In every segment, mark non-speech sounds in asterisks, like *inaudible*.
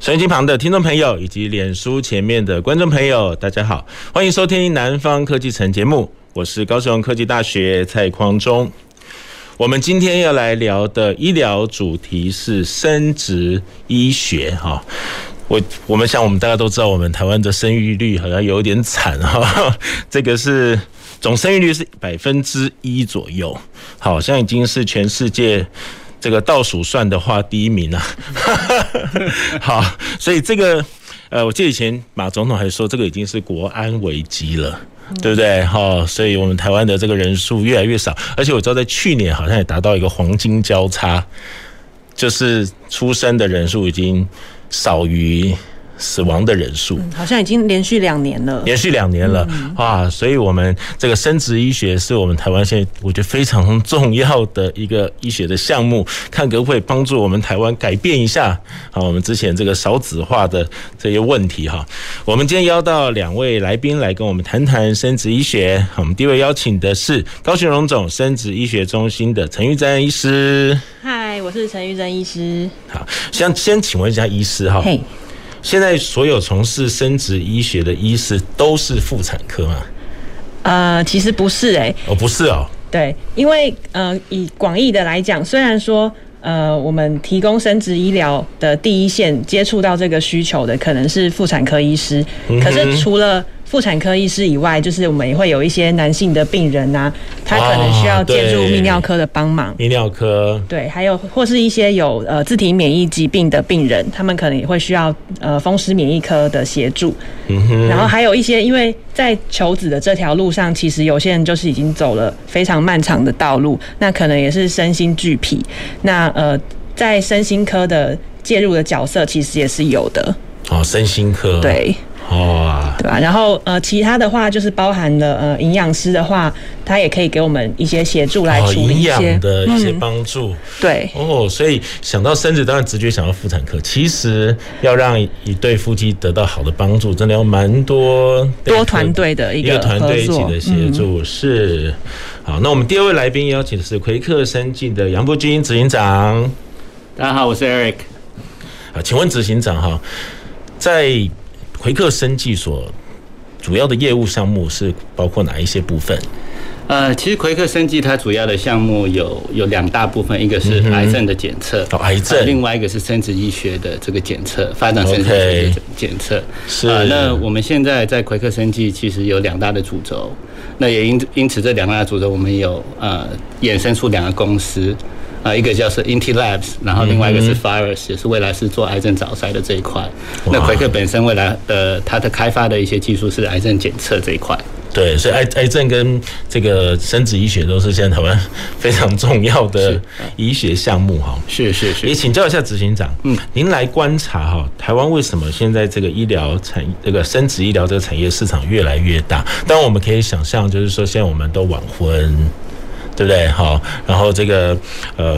收音机旁的听众朋友以及脸书前面的观众朋友，大家好，欢迎收听《南方科技城》节目，我是高雄科技大学蔡匡忠。我们今天要来聊的医疗主题是生殖医学，哈，我我们想我们大家都知道，我们台湾的生育率好像有点惨哈，*laughs* 这个是总生育率是百分之一左右，好像已经是全世界。这个倒数算的话，第一名啊，*laughs* 好，所以这个呃，我记得以前马总统还说，这个已经是国安危机了，对不对？哈，所以我们台湾的这个人数越来越少，而且我知道在去年好像也达到一个黄金交叉，就是出生的人数已经少于。死亡的人数、嗯、好像已经连续两年了，连续两年了啊！所以，我们这个生殖医学是我们台湾现在我觉得非常重要的一个医学的项目，看可不可以帮助我们台湾改变一下啊，我们之前这个少子化的这些问题哈。我们今天邀到两位来宾来跟我们谈谈生殖医学。我们第一位邀请的是高雄荣总生殖医学中心的陈玉珍医师。嗨，我是陈玉珍医师。好，先先请问一下医师哈。嘿。现在所有从事生殖医学的医师都是妇产科吗？呃，其实不是哎、欸。哦，不是哦。对，因为呃，以广义的来讲，虽然说呃，我们提供生殖医疗的第一线接触到这个需求的可能是妇产科医师，可是除了妇产科医师以外，就是我们也会有一些男性的病人啊，他可能需要借助泌尿科的帮忙。泌尿科对，还有或是一些有呃自体免疫疾病的病人，他们可能也会需要呃风湿免疫科的协助。嗯哼。然后还有一些，因为在求子的这条路上，其实有些人就是已经走了非常漫长的道路，那可能也是身心俱疲。那呃，在身心科的介入的角色，其实也是有的。哦，身心科。对。哦，对吧？然后呃，其他的话就是包含了呃，营养师的话，他也可以给我们一些协助来处理一些、哦、营养的一些帮助。嗯、对哦，所以想到生子，当然直觉想到妇产科。其实要让一对夫妻得到好的帮助，真的要蛮多多团队的一个团队一起的协助。嗯、是好，那我们第二位来宾邀请的是魁克生技的杨博钧执行长。大家好，我是 Eric。啊，请问执行长哈，在魁克生技所主要的业务项目是包括哪一些部分？呃，其实奎克生技它主要的项目有有两大部分，一个是癌症的检测，哦，癌症，另外一个是生殖医学的这个检测，发展生殖医学的检测。是啊，那我们现在在奎克生技其实有两大的主轴，那也因因此这两大的主轴，我们有呃衍生出两个公司。啊，一个叫是 Inti Labs，然后另外一个是 Phyros，也是未来是做癌症早筛的这一块。那奎克本身未来呃它的开发的一些技术是癌症检测这一块。对，所以癌癌症跟这个生殖医学都是现在台湾 *laughs* 非常重要的医学项目哈。是是是。也请教一下执行长，嗯，您来观察哈，台湾为什么现在这个医疗产这个生殖医疗这个产业市场越来越大？当然我们可以想象，就是说现在我们都晚婚。对不对？好，然后这个呃，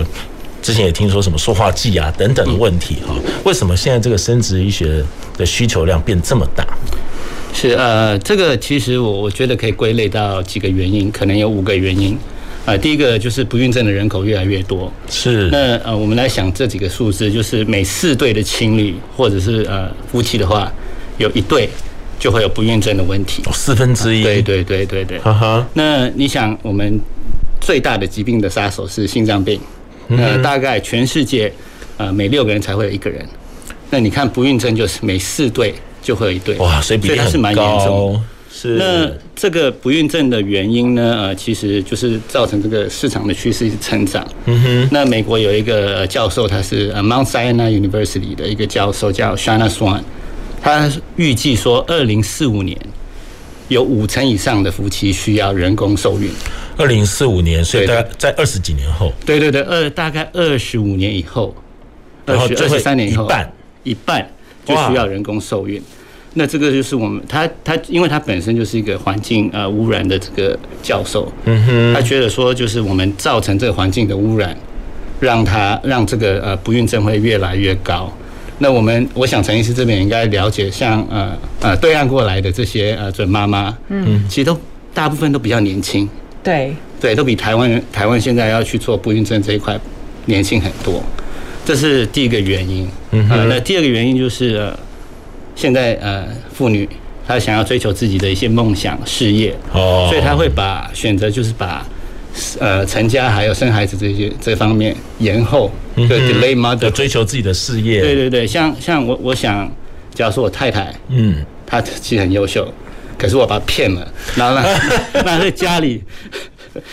之前也听说什么塑化剂啊等等的问题哈。为什么现在这个生殖医学的需求量变这么大？是呃，这个其实我我觉得可以归类到几个原因，可能有五个原因。呃，第一个就是不孕症的人口越来越多。是。那呃，我们来想这几个数字，就是每四对的情侣或者是呃夫妻的话，有一对就会有不孕症的问题。四分之一。对对对对对。哈哈。那你想我们。最大的疾病的杀手是心脏病，呃，大概全世界呃每六个人才会有一个人。那你看不孕症就是每四对就会有一对，哇，所以比例很高。所以它是蛮严重的。是。那这个不孕症的原因呢？呃，其实就是造成这个市场的趋势是成长。嗯哼。那美国有一个教授，他是呃 Mount Sinai University 的一个教授，叫 Shanna Swan，他预计说二零四五年有五成以上的夫妻需要人工受孕。二零四五年，所以大概在二十几年后。对对对，二大概二十五年以后，二十二十三年以后，一半，一半就需要人工受孕。那这个就是我们他他，因为他本身就是一个环境呃污染的这个教授，嗯哼，他觉得说就是我们造成这个环境的污染，让他让这个呃不孕症会越来越高。那我们我想陈医师这边应该了解，像呃呃对岸过来的这些呃准妈妈，嗯，其实都大部分都比较年轻，对。对，都比台湾人台湾现在要去做不孕症这一块年轻很多，这是第一个原因。嗯，呃，那第二个原因就是。呃现在呃，妇女她想要追求自己的一些梦想事业，哦，所以她会把选择就是把呃成家还有生孩子这些这方面延后，对、嗯、delay mother 追求自己的事业。对对对，像像我我想，假如说我太太，嗯，她其实很优秀，可是我把他骗了，然后呢 *laughs* 那在家里。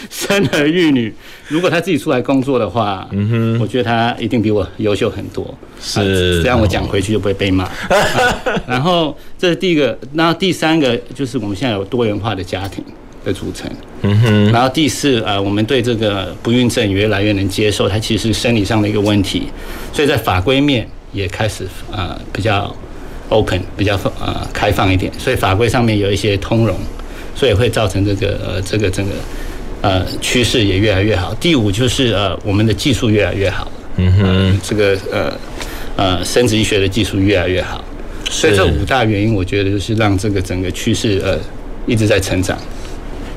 生儿育女，如果他自己出来工作的话，嗯哼，我觉得他一定比我优秀很多。是，这样我讲回去就不会被骂。啊、*laughs* 然后这是第一个，然后第三个就是我们现在有多元化的家庭的组成。嗯哼，然后第四，呃，我们对这个不孕症越来越能接受，它其实是生理上的一个问题，所以在法规面也开始呃比较 open，比较呃开放一点，所以法规上面有一些通融，所以会造成这个呃这个整个。呃，趋势也越来越好。第五就是呃，我们的技术越来越好。嗯哼，呃、这个呃呃，生殖医学的技术越来越好。所以这五大原因，我觉得就是让这个整个趋势呃一直在成长。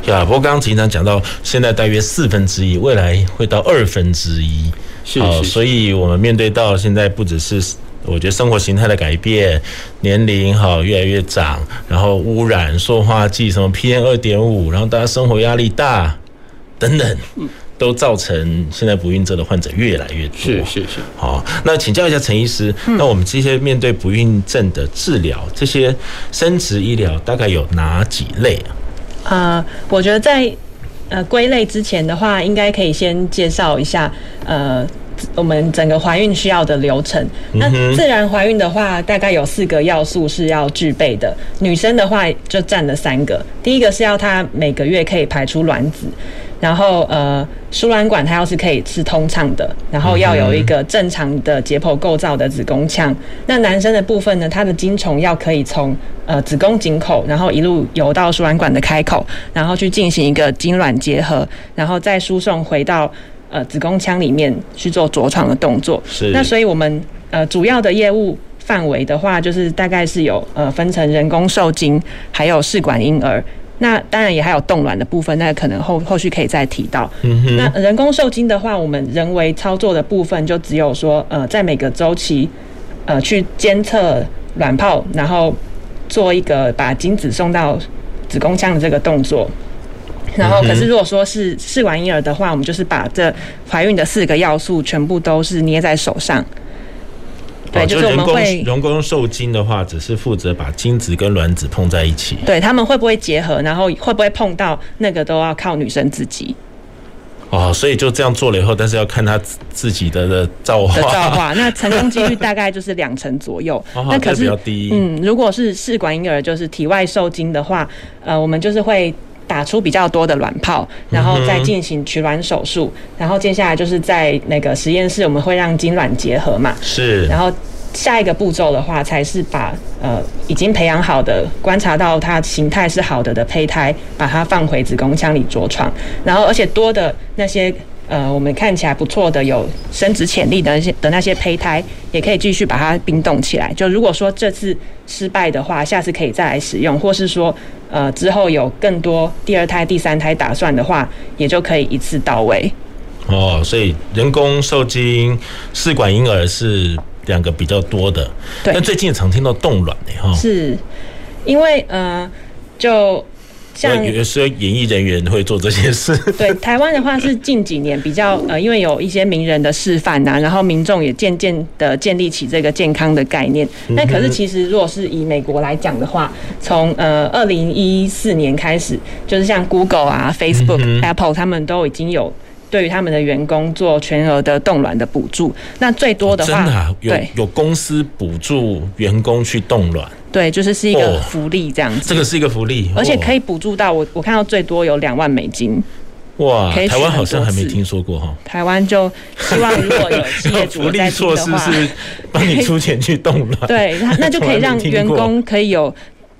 呀，不过刚刚经常讲到，现在大约四分之一，未来会到二分之一。是，是，是。所以我们面对到现在不只是我觉得生活形态的改变，年龄哈越来越长，然后污染、塑化剂什么 PM 二点五，然后大家生活压力大。等等，都造成现在不孕症的患者越来越多。是是是。好，那请教一下陈医师，那我们这些面对不孕症的治疗，这些生殖医疗大概有哪几类啊？呃，我觉得在呃归类之前的话，应该可以先介绍一下呃我们整个怀孕需要的流程。那自然怀孕的话，大概有四个要素是要具备的。女生的话就占了三个，第一个是要她每个月可以排出卵子。然后呃，输卵管它要是可以是通畅的，然后要有一个正常的解剖构造的子宫腔。那男生的部分呢，他的精虫要可以从呃子宫颈口，然后一路游到输卵管的开口，然后去进行一个精卵结合，然后再输送回到呃子宫腔里面去做着床的动作。是。那所以我们呃主要的业务范围的话，就是大概是有呃分成人工受精，还有试管婴儿。那当然也还有冻卵的部分，那可能后后续可以再提到。嗯哼。那人工受精的话，我们人为操作的部分就只有说，呃，在每个周期，呃，去监测卵泡，然后做一个把精子送到子宫腔的这个动作。然后，可是如果说是试管婴儿的话，我们就是把这怀孕的四个要素全部都是捏在手上。对，就是我们会人工受精的话，只是负责把精子跟卵子碰在一起。对，他们会不会结合，然后会不会碰到，那个都要靠女生自己。哦，所以就这样做了以后，但是要看他自己的的造化。的造化，*laughs* 那成功几率大概就是两成左右。*laughs* 哦、那可是比较低。嗯，如果是试管婴儿，就是体外受精的话，呃，我们就是会打出比较多的卵泡，然后再进行取卵手术，然后接下来就是在那个实验室，我们会让精卵结合嘛。是。然后下一个步骤的话，才是把呃已经培养好的、观察到它形态是好的的胚胎，把它放回子宫腔里着床。然后而且多的那些呃我们看起来不错的、有升值潜力的那些的那些胚胎，也可以继续把它冰冻起来。就如果说这次失败的话，下次可以再来使用，或是说。呃，之后有更多第二胎、第三胎打算的话，也就可以一次到位。哦，所以人工受精、试管婴儿是两个比较多的。对。那最近也常听到冻卵的哈。是，因为呃，就。像有时候演艺人员会做这些事。*laughs* 对，台湾的话是近几年比较呃，因为有一些名人的示范呐，然后民众也渐渐的建立起这个健康的概念。那可是其实如果是以美国来讲的话，从呃二零一四年开始，就是像 Google 啊、Facebook、Apple 他们都已经有对于他们的员工做全额的冻卵的补助。那最多的话，真的啊，有有公司补助员工去冻卵。对，就是是一个福利这样子。这个是一个福利，而且可以补助到我，我看到最多有两万美金。哇，台湾好像还没听说过哈。台湾就希望如果有企业主在做的话，是帮你出钱去动了。*laughs* 对，那就可以让员工可以有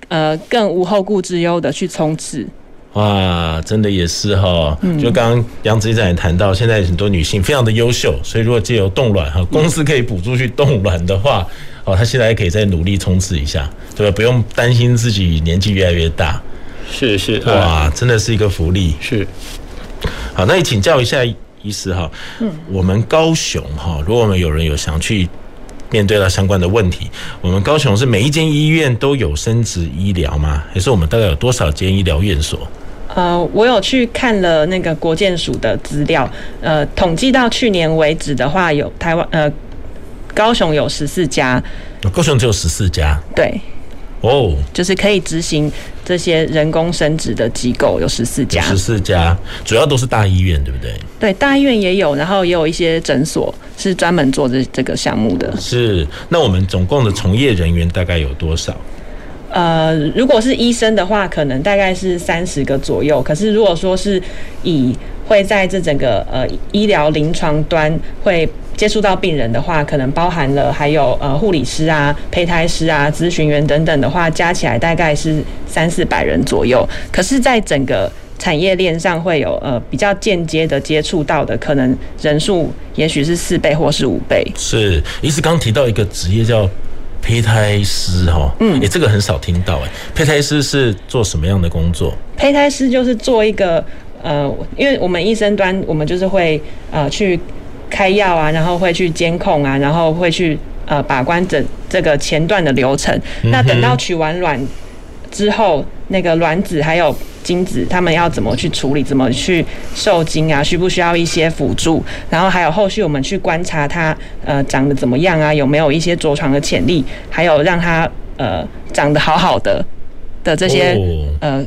呃更无后顾之忧的去冲刺。哇，真的也是哈。就刚刚杨执行长也谈到，现在很多女性非常的优秀，所以如果借由冻卵哈，公司可以补助去冻卵的话，哦，她现在还可以再努力冲刺一下，对吧？不用担心自己年纪越来越大。是是，哇，真的是一个福利。是。好，那也请教一下医师哈，嗯，我们高雄哈，如果我们有人有想去面对到相关的问题，我们高雄是每一间医院都有生殖医疗吗？还是我们大概有多少间医疗院所？呃，我有去看了那个国建署的资料，呃，统计到去年为止的话，有台湾呃高雄有十四家，高雄只有十四家，对，哦，就是可以执行这些人工生殖的机构有十四家，十四家，主要都是大医院，对不对？对，大医院也有，然后也有一些诊所是专门做这这个项目的。是，那我们总共的从业人员大概有多少？呃，如果是医生的话，可能大概是三十个左右。可是如果说是以会在这整个呃医疗临床端会接触到病人的话，可能包含了还有呃护理师啊、胚胎师啊、咨询员等等的话，加起来大概是三四百人左右。可是，在整个产业链上会有呃比较间接的接触到的，可能人数也许是四倍或是五倍。是，医师刚提到一个职业叫。胚胎师哈，嗯，哎，这个很少听到哎。胚胎师是做什么样的工作？胚胎师就是做一个呃，因为我们医生端，我们就是会呃去开药啊，然后会去监控啊，然后会去呃把关整这个前段的流程。那等到取完卵之后，那个卵子还有。精子他们要怎么去处理？怎么去受精啊？需不需要一些辅助？然后还有后续我们去观察它呃长得怎么样啊？有没有一些着床的潜力？还有让它呃长得好好的的这些呃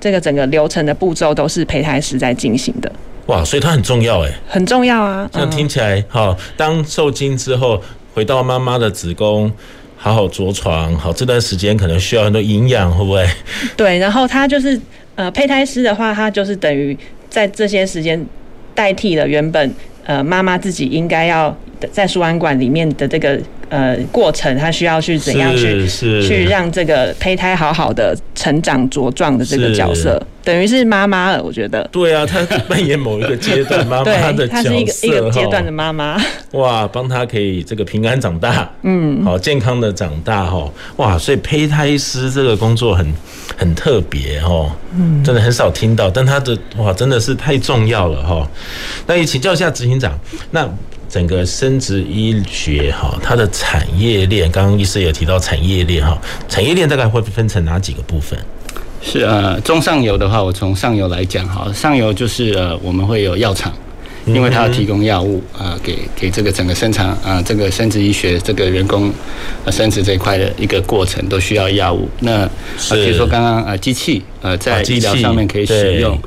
这个整个流程的步骤都是胚胎师在进行的。哇，所以它很重要哎，很重要啊！这样听起来好，当受精之后回到妈妈的子宫。好好着床，好，这段时间可能需要很多营养，会不会？对，然后他就是呃，胚胎师的话，他就是等于在这些时间代替了原本呃妈妈自己应该要在输卵管里面的这个。呃，过程他需要去怎样去去让这个胚胎好好的成长茁壮的这个角色，等于是妈妈了，我觉得。对啊，他扮演某一个阶段 *laughs* 妈妈的角色，他是一个一个阶段的妈妈。哇，帮他可以这个平安长大，嗯，好健康的长大哈。哇，所以胚胎师这个工作很很特别哦，嗯，真的很少听到，但他的哇真的是太重要了哈。那也请教一下执行长，那。整个生殖医学哈，它的产业链，刚刚医师也提到产业链哈，产业链大概会分成哪几个部分？是呃，中上游的话，我从上游来讲哈，上游就是呃，我们会有药厂，因为它要提供药物啊，给给这个整个生产啊，这个生殖医学这个人工生殖这一块的一个过程都需要药物。那啊，比如说刚刚呃，机器呃，在医疗上面可以使用。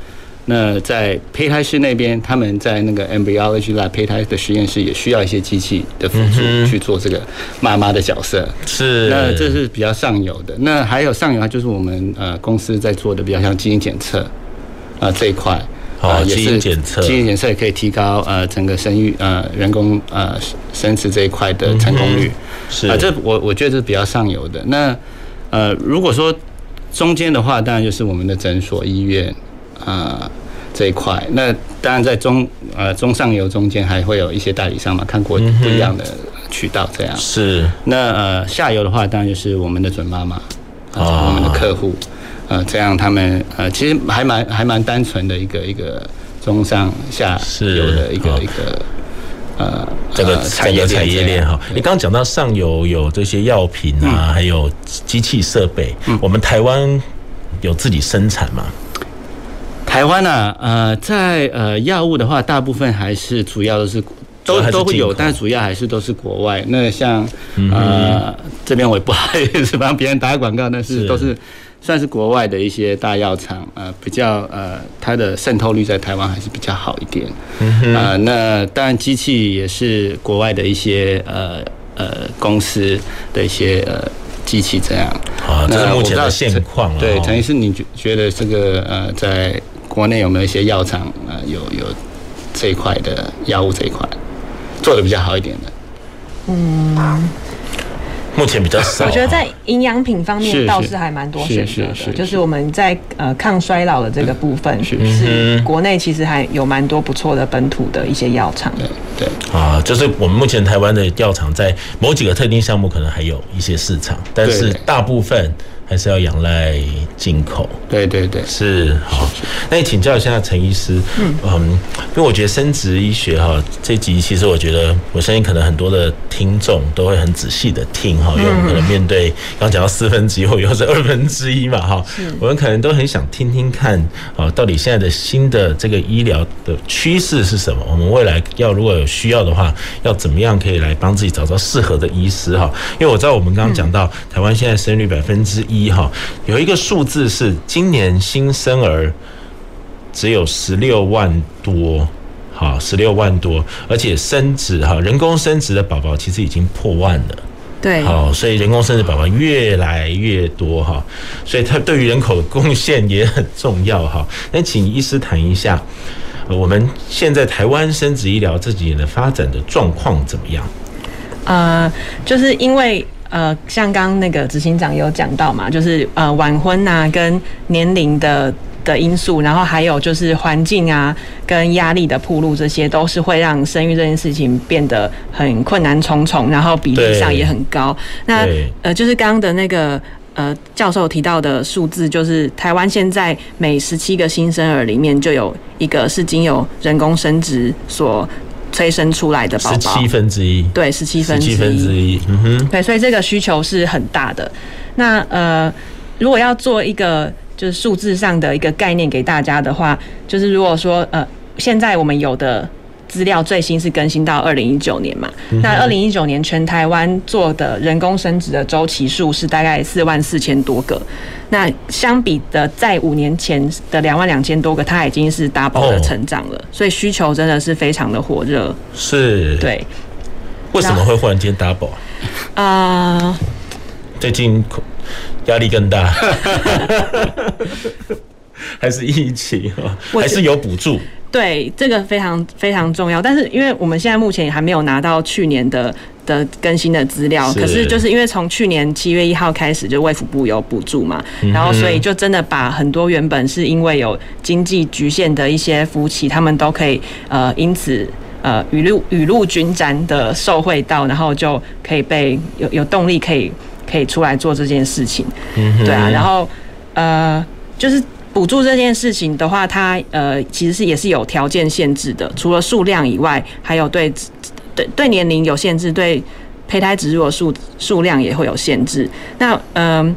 那在胚胎室那边，他们在那个 embryology lab 胚胎的实验室也需要一些机器的辅助去做这个妈妈的角色。是，那这是比较上游的。那还有上游，就是我们呃公司在做的比较像基因检测啊这一块啊，也是基因检测，基因检测也可以提高呃整个生育呃人工呃生殖这一块的成功率。是啊，这我我觉得这是比较上游的。那呃如果说中间的话，当然就是我们的诊所医院。啊，这一块，那当然在中呃中上游中间还会有一些代理商嘛，看过不一样的渠道这样。嗯、是。那呃下游的话，当然就是我们的准妈妈，啊，我们的客户，呃，这样他们呃其实还蛮还蛮单纯的一个一个中上下游的一个一个呃这个产业产业链哈。你刚刚讲到上游有这些药品啊，嗯、还有机器设备，嗯、我们台湾有自己生产吗？台湾呢，呃，在呃药物的话，大部分还是主要都是都都会有，但是主要还是都是国外。那像呃这边我也不好意思帮别人打广告，但是都是算是国外的一些大药厂，呃，比较呃它的渗透率在台湾还是比较好一点。啊，那当然机器也是国外的一些呃呃公司的一些呃机器这样。啊，这是目前的现况。对，陈医师，你觉觉得这个呃在国内有没有一些药厂啊，有有这一块的药物这一块做的比较好一点的？嗯。目前比较少，我觉得在营养品方面倒是还蛮多选择的，就是我们在呃抗衰老的这个部分，是国内其实还有蛮多不错的本土的一些药厂。对对啊，就是我们目前台湾的药厂在某几个特定项目可能还有一些市场，但是大部分。还是要仰赖进口，对对对，是好。那你请教一下陈医师，嗯嗯，因为我觉得生殖医学哈这集其实我觉得，我相信可能很多的听众都会很仔细的听哈，因为我们可能面对刚讲到四分之一或又是二分之一嘛哈，我们可能都很想听听看啊，到底现在的新的这个医疗的趋势是什么？我们未来要如果有需要的话，要怎么样可以来帮自己找到适合的医师哈？因为我知道我们刚刚讲到台湾现在生育率百分之一。一哈，有一个数字是今年新生儿只有十六万多，好，十六万多，而且生殖哈，人工生殖的宝宝其实已经破万了，对，好，所以人工生殖宝宝越来越多哈，所以它对于人口的贡献也很重要哈。那请医师谈一下，我们现在台湾生殖医疗这几年的发展的状况怎么样？呃，就是因为。呃，像刚刚那个执行长有讲到嘛，就是呃晚婚啊，跟年龄的的因素，然后还有就是环境啊，跟压力的铺路，这些都是会让生育这件事情变得很困难重重，然后比例上也很高。那呃，就是刚刚的那个呃教授提到的数字，就是台湾现在每十七个新生儿里面就有一个是经由人工生殖所。催生出来的宝宝，十七分之一，对，十七分之一，十七分之一，嗯哼，对，所以这个需求是很大的。那呃，如果要做一个就是数字上的一个概念给大家的话，就是如果说呃，现在我们有的。资料最新是更新到二零一九年嘛？那二零一九年全台湾做的人工生殖的周期数是大概四万四千多个。那相比的在五年前的两万两千多个，它已经是 double 的成长了。所以需求真的是非常的火热。是，对。为什么会忽然间 double 啊？呃，最近压力更大，*laughs* 还是疫情啊？还是有补助？对，这个非常非常重要，但是因为我们现在目前还没有拿到去年的的更新的资料，可是就是因为从去年七月一号开始就卫福部有补助嘛，然后所以就真的把很多原本是因为有经济局限的一些夫妻，他们都可以呃因此呃雨露雨露均沾的受惠到，然后就可以被有有动力可以可以出来做这件事情，对啊，然后呃就是。补助这件事情的话，它呃其实是也是有条件限制的，除了数量以外，还有对对对年龄有限制，对胚胎植入的数数量也会有限制。那嗯、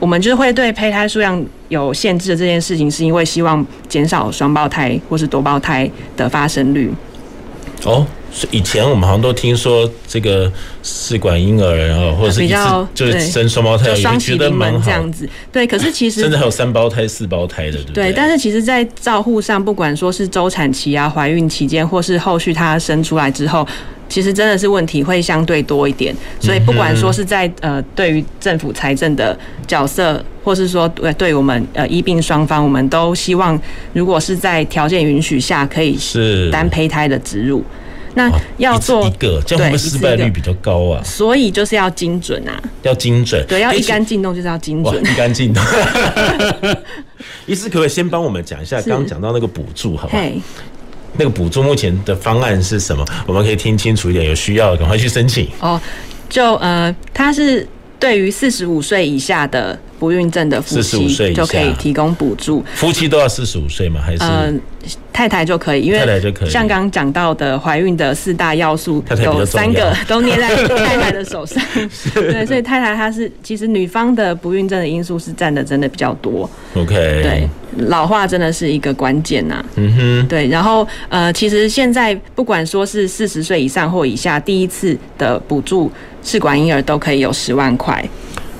我们就是会对胚胎数量有限制的这件事情，是因为希望减少双胞胎或是多胞胎的发生率。哦。以前我们好像都听说这个试管婴儿，然后或者是一次就是生双胞胎，也觉得蛮好这样子。对，可是其实甚至还有三胞胎、四胞胎的，对不对？对，但是其实，在照护上，不管说是周产期啊、怀孕期间，或是后续他生出来之后，其实真的是问题会相对多一点。所以，不管说是在呃，对于政府财政的角色，或是说对对我们呃医病双方，我们都希望，如果是在条件允许下，可以是单胚胎的植入。那要做一个，这样会不会失败率比较高啊？所以就是要精准啊，要精准，对，要一杆进洞就是要精准，一杆进洞。*laughs* 医师可不可以先帮我们讲一下刚刚讲到那个补助，好不好？那个补助目前的方案是什么？我们可以听清楚一点，有需要赶快去申请。哦，就呃，它是对于四十五岁以下的不孕症的夫妻就可以提供补助。夫妻都要四十五岁吗？还是？呃太太就可以，因为像刚刚讲到的怀孕的四大要素，有三个 *laughs* 都捏在 *laughs* 太太的手上。对，所以太太她是其实女方的不孕症的因素是占的真的比较多。OK，对，老化真的是一个关键呐。嗯哼，对，然后呃，其实现在不管说是四十岁以上或以下，第一次的补助试管婴儿都可以有十万块。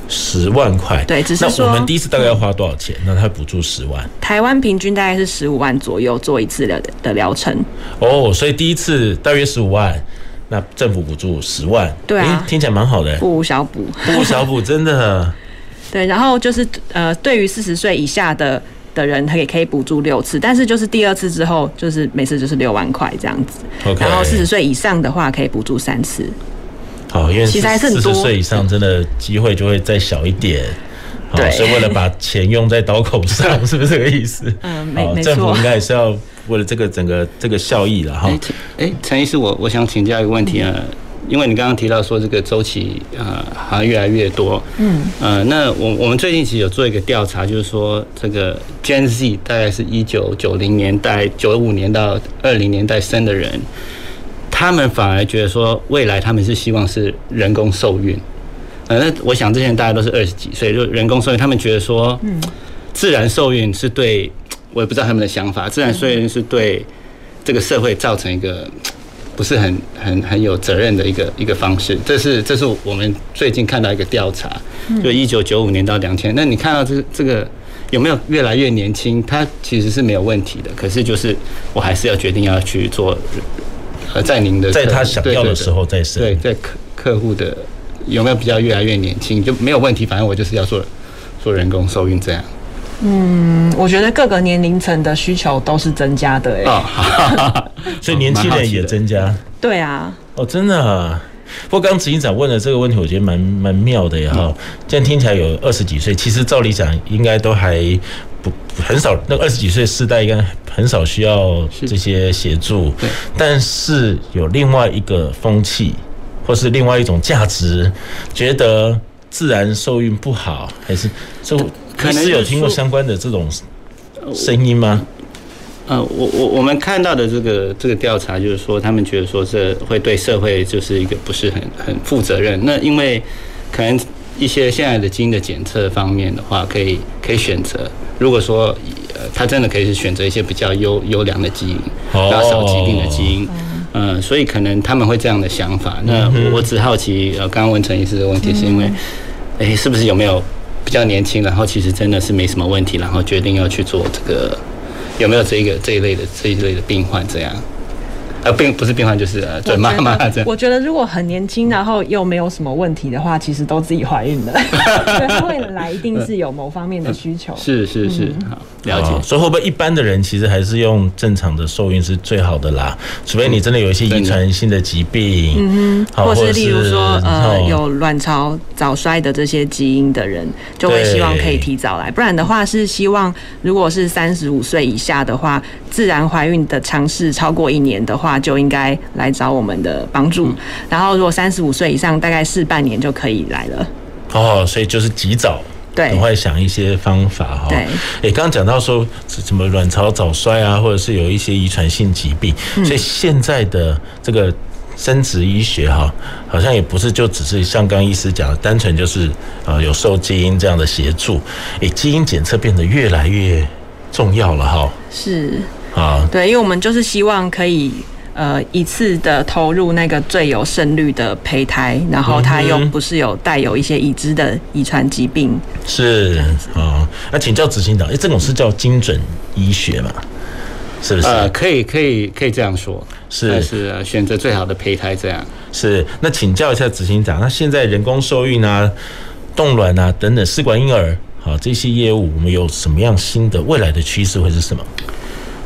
十万块，对，只是说我们第一次大概要花多少钱？那他补助十万，台湾平均大概是十五万左右做一次的的疗程。哦，所以第一次大约十五万，那政府补助十万，对啊，欸、听起来蛮好的，不无小补，不无小补，*laughs* 真的。对，然后就是呃，对于四十岁以下的的人，他也可以补助六次，但是就是第二次之后，就是每次就是六万块这样子。然后四十岁以上的话，可以补助三次。好，因为其实还是四十岁以上真的机会就会再小一点。对，所以为了把钱用在刀口上，是不是这个意思？嗯，没没错。政府应该也是要为了这个整个这个效益了哈。哎，陈医师，我我想请教一个问题啊。嗯因为你刚刚提到说这个周期呃好像越来越多，嗯呃，那我我们最近其实有做一个调查，就是说这个 Gen Z 大概是一九九零年代九五年到二零年代生的人，他们反而觉得说未来他们是希望是人工受孕，呃，正我想之前大家都是二十几岁就人工受孕，他们觉得说，嗯，自然受孕是对，我也不知道他们的想法，自然受孕是对这个社会造成一个。不是很很很有责任的一个一个方式，这是这是我们最近看到一个调查，就一九九五年到两千，那你看到这这个有没有越来越年轻？他其实是没有问题的，可是就是我还是要决定要去做，呃，在您的在他想要的时候再生，对，在客客户的有没有比较越来越年轻就没有问题，反正我就是要做做人工受孕这样。嗯，我觉得各个年龄层的需求都是增加的哎，哦，*laughs* 所以年轻人也增加。对啊，哦，真的啊。不过刚刚执行长问的这个问题，我觉得蛮蛮妙的呀哈。这样听起来有二十几岁，其实照理讲应该都还不很少，那个二十几岁世代应该很少需要这些协助。对，但是有另外一个风气，或是另外一种价值，觉得自然受孕不好，还是就。可能是有听过相关的这种声音吗？呃，我我我们看到的这个这个调查，就是说他们觉得说这会对社会就是一个不是很很负责任。那因为可能一些现在的基因的检测方面的话，可以可以选择。如果说呃，他真的可以是选择一些比较优优良的基因，然后少疾病的基因。嗯、呃，所以可能他们会这样的想法。那我我只好奇，呃，刚刚问陈医师的问题，是因为，哎，是不是有没有？比较年轻，然后其实真的是没什么问题，然后决定要去做这个，有没有这一个这一类的这一类的病患这样？呃，病不是病患，就是准妈妈这样。我觉得如果很年轻，然后又没有什么问题的话，其实都自己怀孕了。*laughs* 未来一定是有某方面的需求。是 *laughs* 是是，好了解。所以会不会一般的人其实还是用正常的受孕是最好的啦？除非你真的有一些遗传性的疾病，嗯哼，或是例如说呃有卵巢早衰的这些基因的人，就会希望可以提早来。不然的话是希望，如果是三十五岁以下的话，自然怀孕的尝试超过一年的话。就应该来找我们的帮助，嗯、然后如果三十五岁以上，大概是半年就可以来了。哦，所以就是及早，对，赶快想一些方法哈。对，哎，刚刚讲到说什么卵巢早衰啊，或者是有一些遗传性疾病，嗯、所以现在的这个生殖医学哈，好像也不是就只是像刚医师讲的，单纯就是啊有受基因这样的协助，哎，基因检测变得越来越重要了哈。是啊，对，因为我们就是希望可以。呃，一次的投入那个最有胜率的胚胎，然后它又不是有带有一些已知的遗传疾病。是啊，那请教执行长，哎，这种是叫精准医学嘛？是不是？呃，可以，可以，可以这样说，是是选择最好的胚胎这样。是，那请教一下执行长，那现在人工受孕啊、冻卵啊等等试管婴儿，好，这些业务我们有什么样新的未来的趋势会是什么？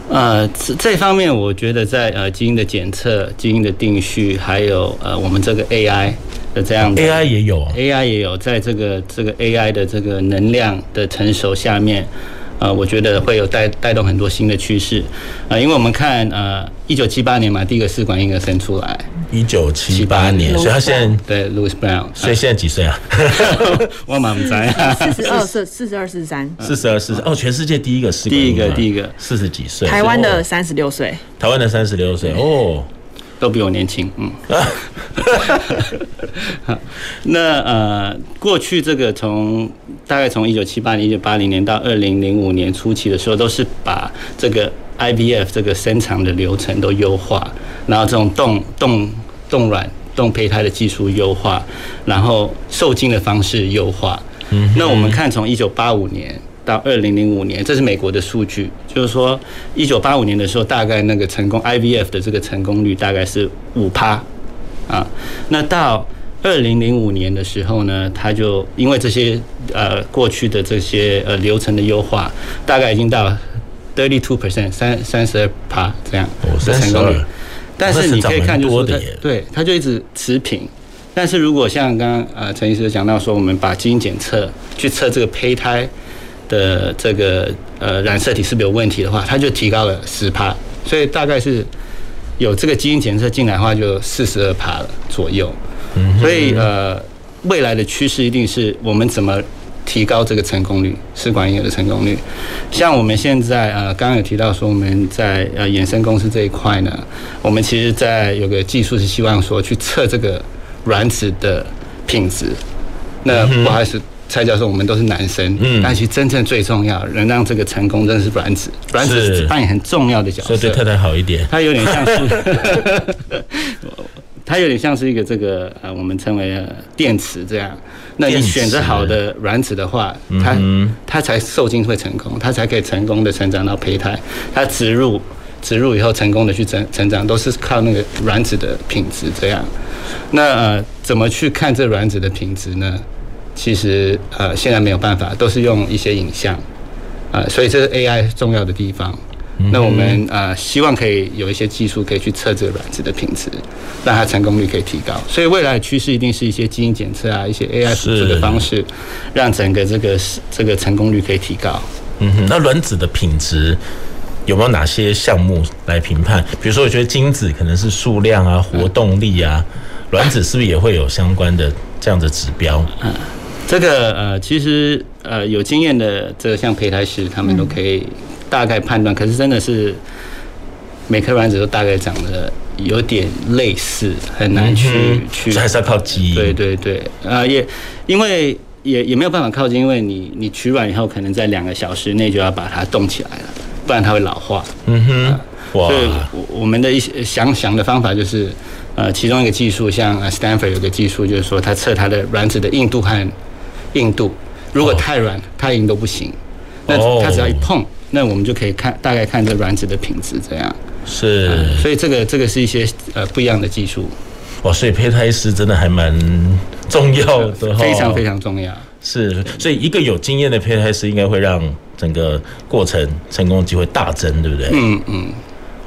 呃，这这方面我觉得在呃基因的检测、基因的定序，还有呃我们这个 AI 的这样的 AI 也有，AI 也有在这个这个 AI 的这个能量的成熟下面。呃，我觉得会有带带动很多新的趋势，呃，因为我们看呃，一九七八年嘛，第一个试管婴儿生出来，一九七八年，所以他现在对 Louis Brown，所以现在几岁啊？*laughs* 我满不在啊，四十二岁，四十二、四十三，四十二、四十哦，全世界第一个试管婴儿，第一个第一个。四十几岁，台湾的三十六岁，台湾的三十六岁哦。都比我年轻，嗯。*laughs* 那呃，过去这个从大概从一九七八年、一九八零年到二零零五年初期的时候，都是把这个 IVF 这个生产的流程都优化，然后这种冻冻冻卵冻胚胎的技术优化，然后受精的方式优化。嗯。那我们看从一九八五年。到二零零五年，这是美国的数据，就是说一九八五年的时候，大概那个成功 IVF 的这个成功率大概是五趴啊。那到二零零五年的时候呢，它就因为这些呃过去的这些呃流程的优化，大概已经到 thirty two percent 三三十二趴这样的成功率。但是你可以看，就是说它，对，它就一直持平。但是如果像刚刚呃陈医师讲到说，我们把基因检测去测这个胚胎的这个呃染色体是不是有问题的话，它就提高了十帕。所以大概是有这个基因检测进来的话，就四十二趴了左右。所以呃，未来的趋势一定是我们怎么提高这个成功率，试管婴儿的成功率。像我们现在呃，刚刚有提到说我们在呃衍生公司这一块呢，我们其实在有个技术是希望说去测这个卵子的品质。那不好意思，蔡教授，我们都是男生，嗯，但其实真正最重要，能让这个成功，真的是卵子，卵子扮演很重要的角色，所以对太太好一点，它有点像是。*laughs* *laughs* *laughs* 它有点像是一个这个呃，我们称为电池这样。那你选择好的卵子的话，它它才受精会成功，它才可以成功的成长到胚胎。它植入植入以后成功的去成成长，都是靠那个卵子的品质这样。那呃，怎么去看这卵子的品质呢？其实呃，现在没有办法，都是用一些影像啊，呃，所以这是 AI 重要的地方。那我们呃希望可以有一些技术可以去测这个卵子的品质，让它成功率可以提高。所以未来的趋势一定是一些基因检测啊，一些 AI 辅助的方式，让整个这个这个成功率可以提高。嗯哼，那卵子的品质有没有哪些项目来评判？比如说，我觉得精子可能是数量啊、活动力啊，卵子是不是也会有相关的这样的指标？嗯，这个呃，其实呃有经验的这个像胚胎师，他们都可以。大概判断，可是真的是每颗卵子都大概长得有点类似，很难去、嗯、去。还是要靠基因。对对对，呃，也因为也也没有办法靠近，因为你你取卵以后，可能在两个小时内就要把它冻起来了，不然它会老化。嗯哼，呃、哇。所以我们的一些想想的方法就是，呃，其中一个技术，像 Stanford 有个技术，就是说它测它的卵子的硬度和硬度，如果太软，太硬都不行。那它只要一碰。那我们就可以看大概看这卵子的品质这样，是、嗯，所以这个这个是一些呃不一样的技术，哇，所以胚胎师真的还蛮重要的，非常非常重要，是，所以一个有经验的胚胎师应该会让整个过程成功机会大增，对不对？嗯嗯。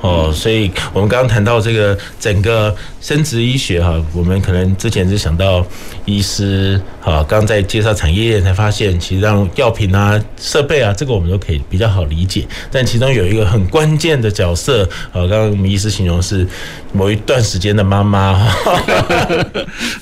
哦，所以我们刚刚谈到这个整个生殖医学哈，我们可能之前是想到医师哈，刚在介绍产业才发现，其实让药品啊、设备啊，这个我们都可以比较好理解。但其中有一个很关键的角色，啊，刚刚我们医师形容是某一段时间的妈妈哈，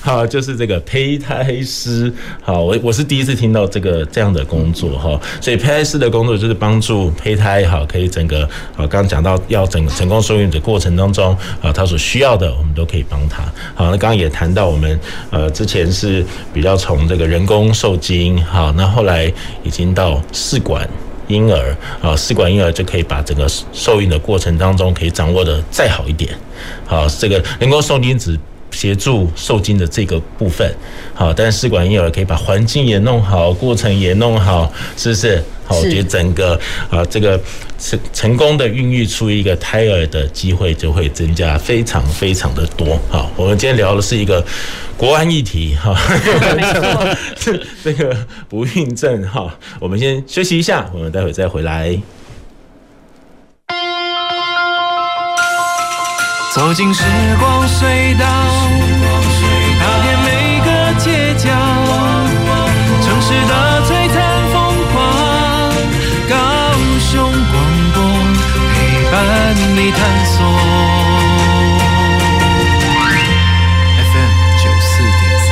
*laughs* 好，就是这个胚胎师。好，我我是第一次听到这个这样的工作哈，所以胚胎师的工作就是帮助胚胎哈，可以整个啊，刚刚讲到要整个。成功受孕的过程当中啊，他所需要的我们都可以帮他。好，那刚刚也谈到我们呃之前是比较从这个人工受精，好，那后来已经到试管婴儿啊，试管婴儿就可以把整个受孕的过程当中可以掌握的再好一点。好，这个人工受精只协助受精的这个部分，好，但是试管婴儿可以把环境也弄好，过程也弄好，是不是？好，我觉得整个啊，这个成成功的孕育出一个胎儿的机会就会增加非常非常的多。好，我们今天聊的是一个国安议题哈，*laughs* 这个不孕症哈。我们先休息一下，我们待会再回来。走进时光隧道，的璀璨。伴你探索 FM 九四点三。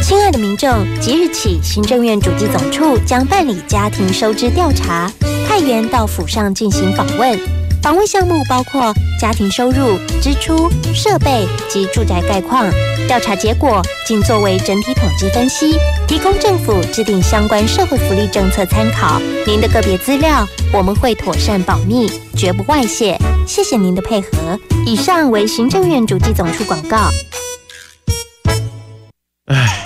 亲爱的民众，即日起，行政院主计总处将办理家庭收支调查，派员到府上进行访问。防卫项目包括家庭收入、支出、设备及住宅概况。调查结果仅作为整体统计分析，提供政府制定相关社会福利政策参考。您的个别资料我们会妥善保密，绝不外泄。谢谢您的配合。以上为行政院主计总处广告。唉。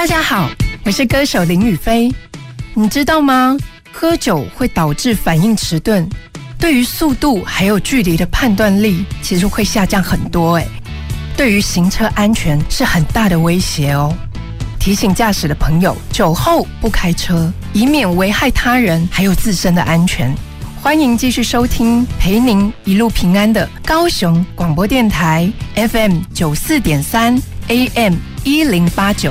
大家好，我是歌手林雨霏。你知道吗？喝酒会导致反应迟钝，对于速度还有距离的判断力，其实会下降很多。诶，对于行车安全是很大的威胁哦。提醒驾驶的朋友，酒后不开车，以免危害他人还有自身的安全。欢迎继续收听陪您一路平安的高雄广播电台 FM 九四点三 AM 一零八九。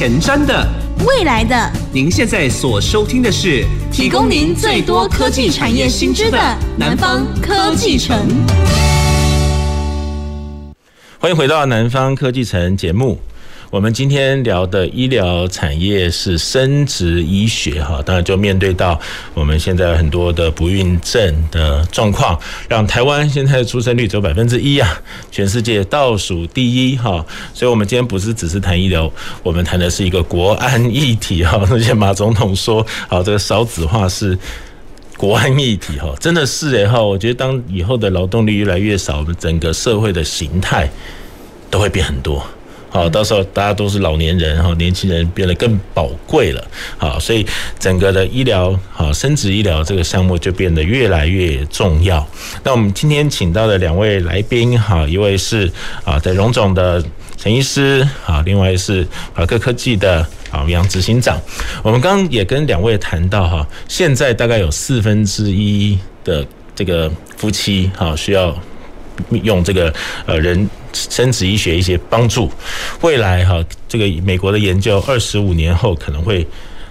前瞻的，未来的，您现在所收听的是提供您最多科技产业新知的南方科技城。欢迎回到南方科技城节目。我们今天聊的医疗产业是生殖医学，哈，当然就面对到我们现在很多的不孕症的状况，让台湾现在的出生率只有百分之一啊，全世界倒数第一，哈，所以我们今天不是只是谈医疗，我们谈的是一个国安议题，哈，*laughs* 那些马总统说，好，这个少子化是国安议题，哈，真的是诶，哈，我觉得当以后的劳动力越来越少，我们整个社会的形态都会变很多。好，到时候大家都是老年人哈，年轻人变得更宝贵了。好，所以整个的医疗，好，生殖医疗这个项目就变得越来越重要。那我们今天请到的两位来宾，哈，一位是啊，在荣总的陈医师，好，另外是华科科技的啊杨执行长。我们刚刚也跟两位谈到哈，现在大概有四分之一的这个夫妻，哈，需要用这个呃人。生殖医学一些帮助，未来哈，这个美国的研究，二十五年后可能会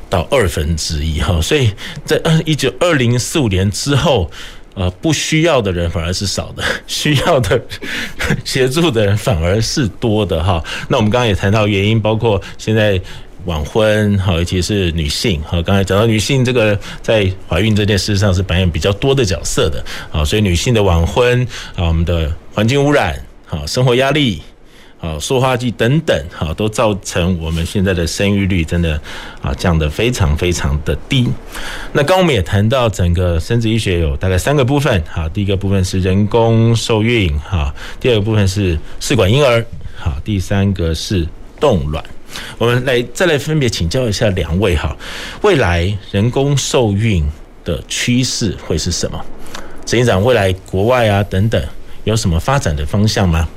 到二分之一哈，所以在一九二零四五年之后，呃，不需要的人反而是少的，*laughs* 需要的协助的人反而是多的哈。那我们刚刚也谈到原因，包括现在晚婚哈，尤其是女性哈，刚才讲到女性这个在怀孕这件事上是扮演比较多的角色的啊，所以女性的晚婚啊，我们的环境污染。好，生活压力，好，塑化剂等等，好，都造成我们现在的生育率真的啊降得非常非常的低。那刚我们也谈到，整个生殖医学有大概三个部分，好，第一个部分是人工受孕，哈，第二个部分是试管婴儿，好，第三个是冻卵。我们来再来分别请教一下两位，哈，未来人工受孕的趋势会是什么？执行长，未来国外啊等等。有什么发展的方向吗？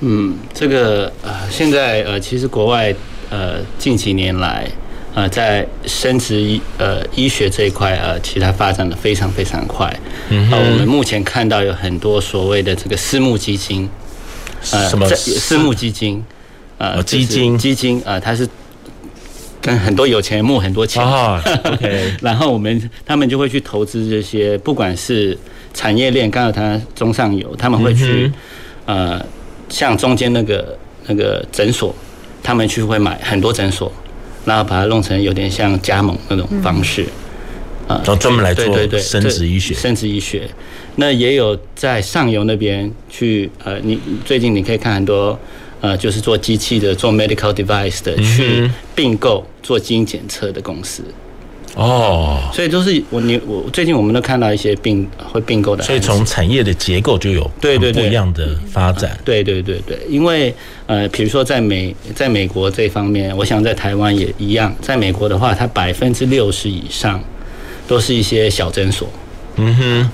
嗯，这个呃，现在呃，其实国外呃，近几年来呃，在生殖医呃医学这一块呃，其实它发展的非常非常快。嗯，呃，我们目前看到有很多所谓的这个私募基金，呃，什么私募基金？呃，基金基金啊，它是跟很多有钱人募很多钱 *laughs* 然后我们他们就会去投资这些，不管是。产业链，刚才谈中上游，他们会去，呃，像中间那个那个诊所，他们去会买很多诊所，然后把它弄成有点像加盟那种方式，啊，然后专门来做对对对生殖医学，生殖医学。那也有在上游那边去，呃，你最近你可以看很多，呃，就是做机器的、做 medical device 的，去并购做基因检测的公司。哦，所以都是我你我最近我们都看到一些并会并购的，所以从产业的结构就有对对不一样的发展。对对对对，因为呃，比如说在美在美国这方面，我想在台湾也一样。在美国的话，它百分之六十以上都是一些小诊所。嗯哼。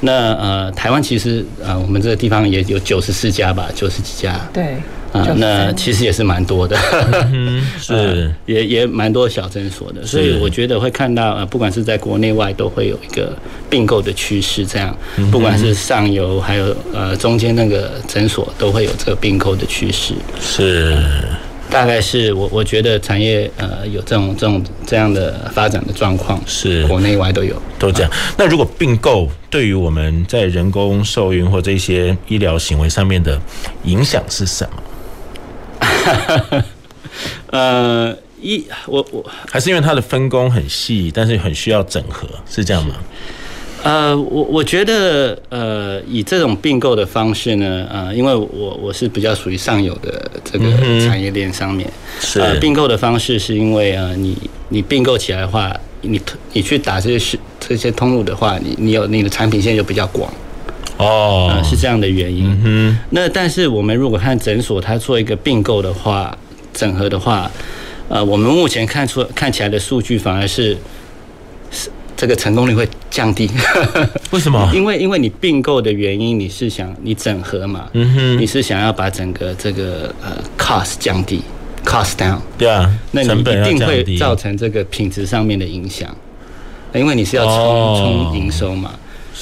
那呃，台湾其实呃，我们这个地方也有九十四家吧，九十几家。对。啊，那其实也是蛮多的，嗯、*laughs* 是。也也蛮多小诊所的，所以我觉得会看到呃，不管是在国内外都会有一个并购的趋势，这样，不管是上游还有呃中间那个诊所都会有这个并购的趋势，是，大概是我我觉得产业呃有这种这种这样的发展的状况，是。国内外都有。都这样。那如果并购对于我们在人工受孕或这些医疗行为上面的影响是什么？*laughs* 呃，一我我还是因为它的分工很细，但是很需要整合，是这样吗？呃，我我觉得呃，以这种并购的方式呢，呃，因为我我是比较属于上游的这个产业链上面，是、呃、并购的方式是因为呃，你你并购起来的话，你你去打这些这些通路的话，你你有你的产品线就比较广。哦、呃，是这样的原因。嗯，那但是我们如果看诊所，它做一个并购的话，整合的话，呃，我们目前看出看起来的数据反而是，是这个成功率会降低。*laughs* 为什么？因为因为你并购的原因，你是想你整合嘛，嗯哼，你是想要把整个这个呃 cost 降低，cost down。对啊，那你一定会造成这个品质上面的影响，因为你是要冲冲营收嘛。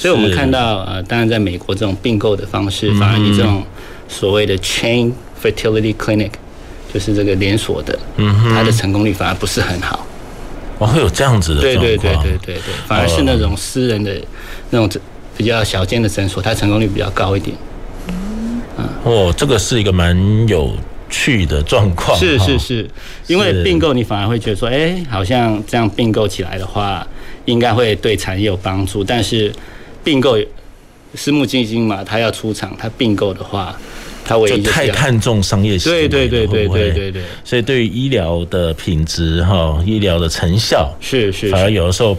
所以我们看到，呃，当然在美国这种并购的方式，反而你这种所谓的 chain fertility clinic，就是这个连锁的，嗯，它的成功率反而不是很好。哦，会有这样子的？对对对对对对，反而是那种私人的那种比较小间的诊所，它成功率比较高一点。嗯，哦，这个是一个蛮有趣的状况。是是是，因为并购你反而会觉得说，哎，好像这样并购起来的话，应该会对产业有帮助，但是。并购私募基金嘛，他要出场，他并购的话，他唯一就太看重商业行为，对对对对对对对，所以对于医疗的品质哈，医疗的成效是是，反而有的时候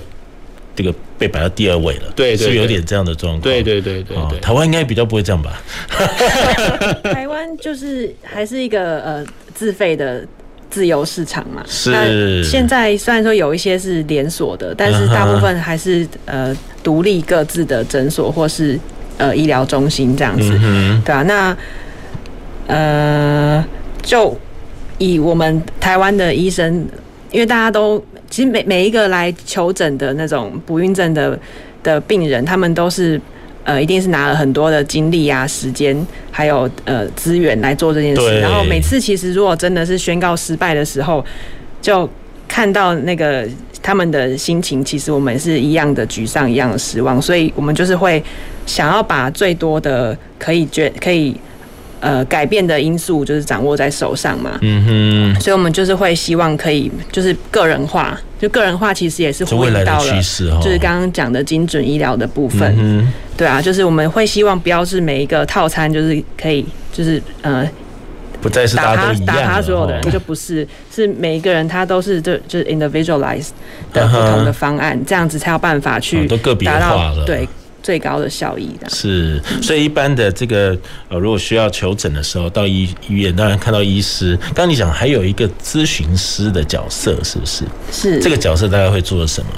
这个被摆到第二位了，对，是有点这样的状况，对对对对对，台湾应该比较不会这样吧？*laughs* 台湾就是还是一个呃自费的。自由市场嘛，是。那现在虽然说有一些是连锁的，但是大部分还是呃独立各自的诊所或是呃医疗中心这样子，嗯、对啊，那呃，就以我们台湾的医生，因为大家都其实每每一个来求诊的那种不孕症的的病人，他们都是。呃，一定是拿了很多的精力啊、时间，还有呃资源来做这件事。然后每次其实如果真的是宣告失败的时候，就看到那个他们的心情，其实我们是一样的沮丧，一样的失望。所以我们就是会想要把最多的可以决可以。呃，改变的因素就是掌握在手上嘛。嗯哼。所以，我们就是会希望可以，就是个人化，就个人化其实也是回到了，就是刚刚讲的精准医疗的部分。嗯。对啊，就是我们会希望不要是每一个套餐就是可以，就是呃，不再是打他打他所有的人，就不是，是每一个人他都是就就是 individualized 的不同的方案，这样子才有办法去达到对。最高的效益的是，所以一般的这个呃，如果需要求诊的时候，到医医院当然看到医师。刚刚你讲还有一个咨询师的角色，是不是？是这个角色大概会做什么？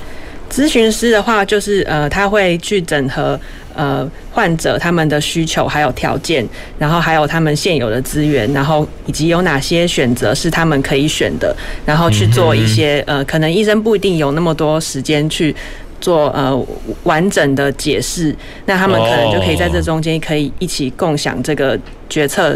咨询师的话，就是呃，他会去整合呃患者他们的需求还有条件，然后还有他们现有的资源，然后以及有哪些选择是他们可以选的，然后去做一些呃，可能医生不一定有那么多时间去。做呃完整的解释，那他们可能就可以在这中间可以一起共享这个决策，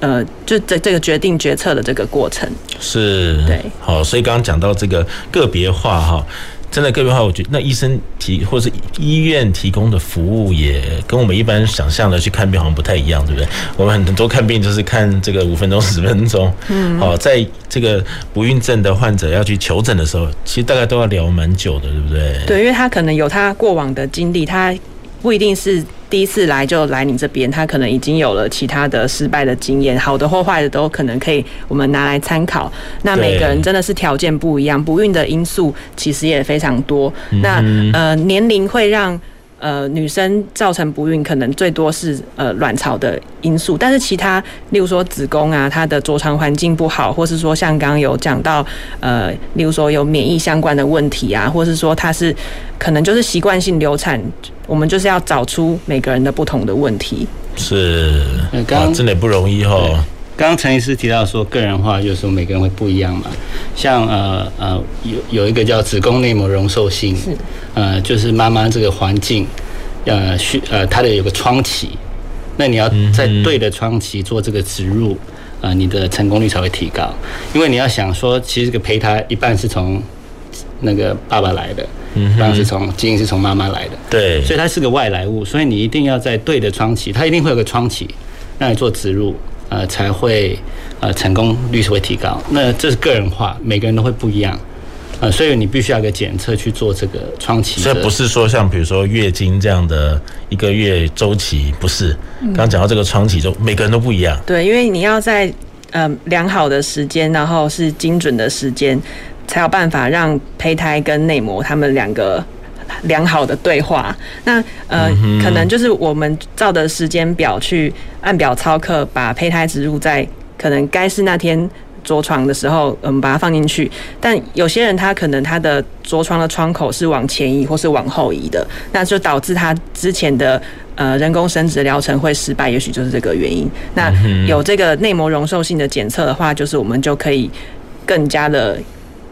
呃，就这这个决定决策的这个过程。是，对，好，所以刚刚讲到这个个别化哈，真的个别化，我觉得那医生提或是医院提供的服务也跟我们一般想象的去看病好像不太一样，对不对？我们很多看病就是看这个五分钟、十分钟，嗯，好，在这个不孕症的患者要去求诊的时候，其实大概都要聊蛮久的，对不对？对，因为他可能有他过往的经历，他不一定是。第一次来就来你这边，他可能已经有了其他的失败的经验，好的或坏的都可能可以我们拿来参考。那每个人真的是条件不一样，不孕的因素其实也非常多。那呃年龄会让。呃，女生造成不孕可能最多是呃卵巢的因素，但是其他，例如说子宫啊，它的着床环境不好，或是说像刚刚有讲到，呃，例如说有免疫相关的问题啊，或是说它是可能就是习惯性流产，我们就是要找出每个人的不同的问题。是，刚，真的不容易哦。刚刚陈医师提到说，个人化就是说每个人会不一样嘛。像呃呃有有一个叫子宫内膜容受性，是呃就是妈妈这个环境，呃需呃它的有个窗期，那你要在对的窗期做这个植入，呃你的成功率才会提高。因为你要想说，其实这个胚胎一半是从那个爸爸来的，嗯，当然是从基因是从妈妈来的，对，所以它是个外来物，所以你一定要在对的窗期，它一定会有个窗期让你做植入。呃，才会呃成功率是会提高。那这是个人化，每个人都会不一样。呃，所以你必须要有个检测去做这个窗期。所以不是说像比如说月经这样的一个月周期，不是。刚刚讲到这个窗期，就每个人都不一样。对，因为你要在呃良好的时间，然后是精准的时间，才有办法让胚胎跟内膜他们两个。良好的对话，那呃，可能就是我们照的时间表去按表操课，把胚胎植入在可能该是那天着床的时候，我们把它放进去。但有些人他可能他的着床的窗口是往前移或是往后移的，那就导致他之前的呃人工生殖疗程会失败，也许就是这个原因。那有这个内膜容受性的检测的话，就是我们就可以更加的。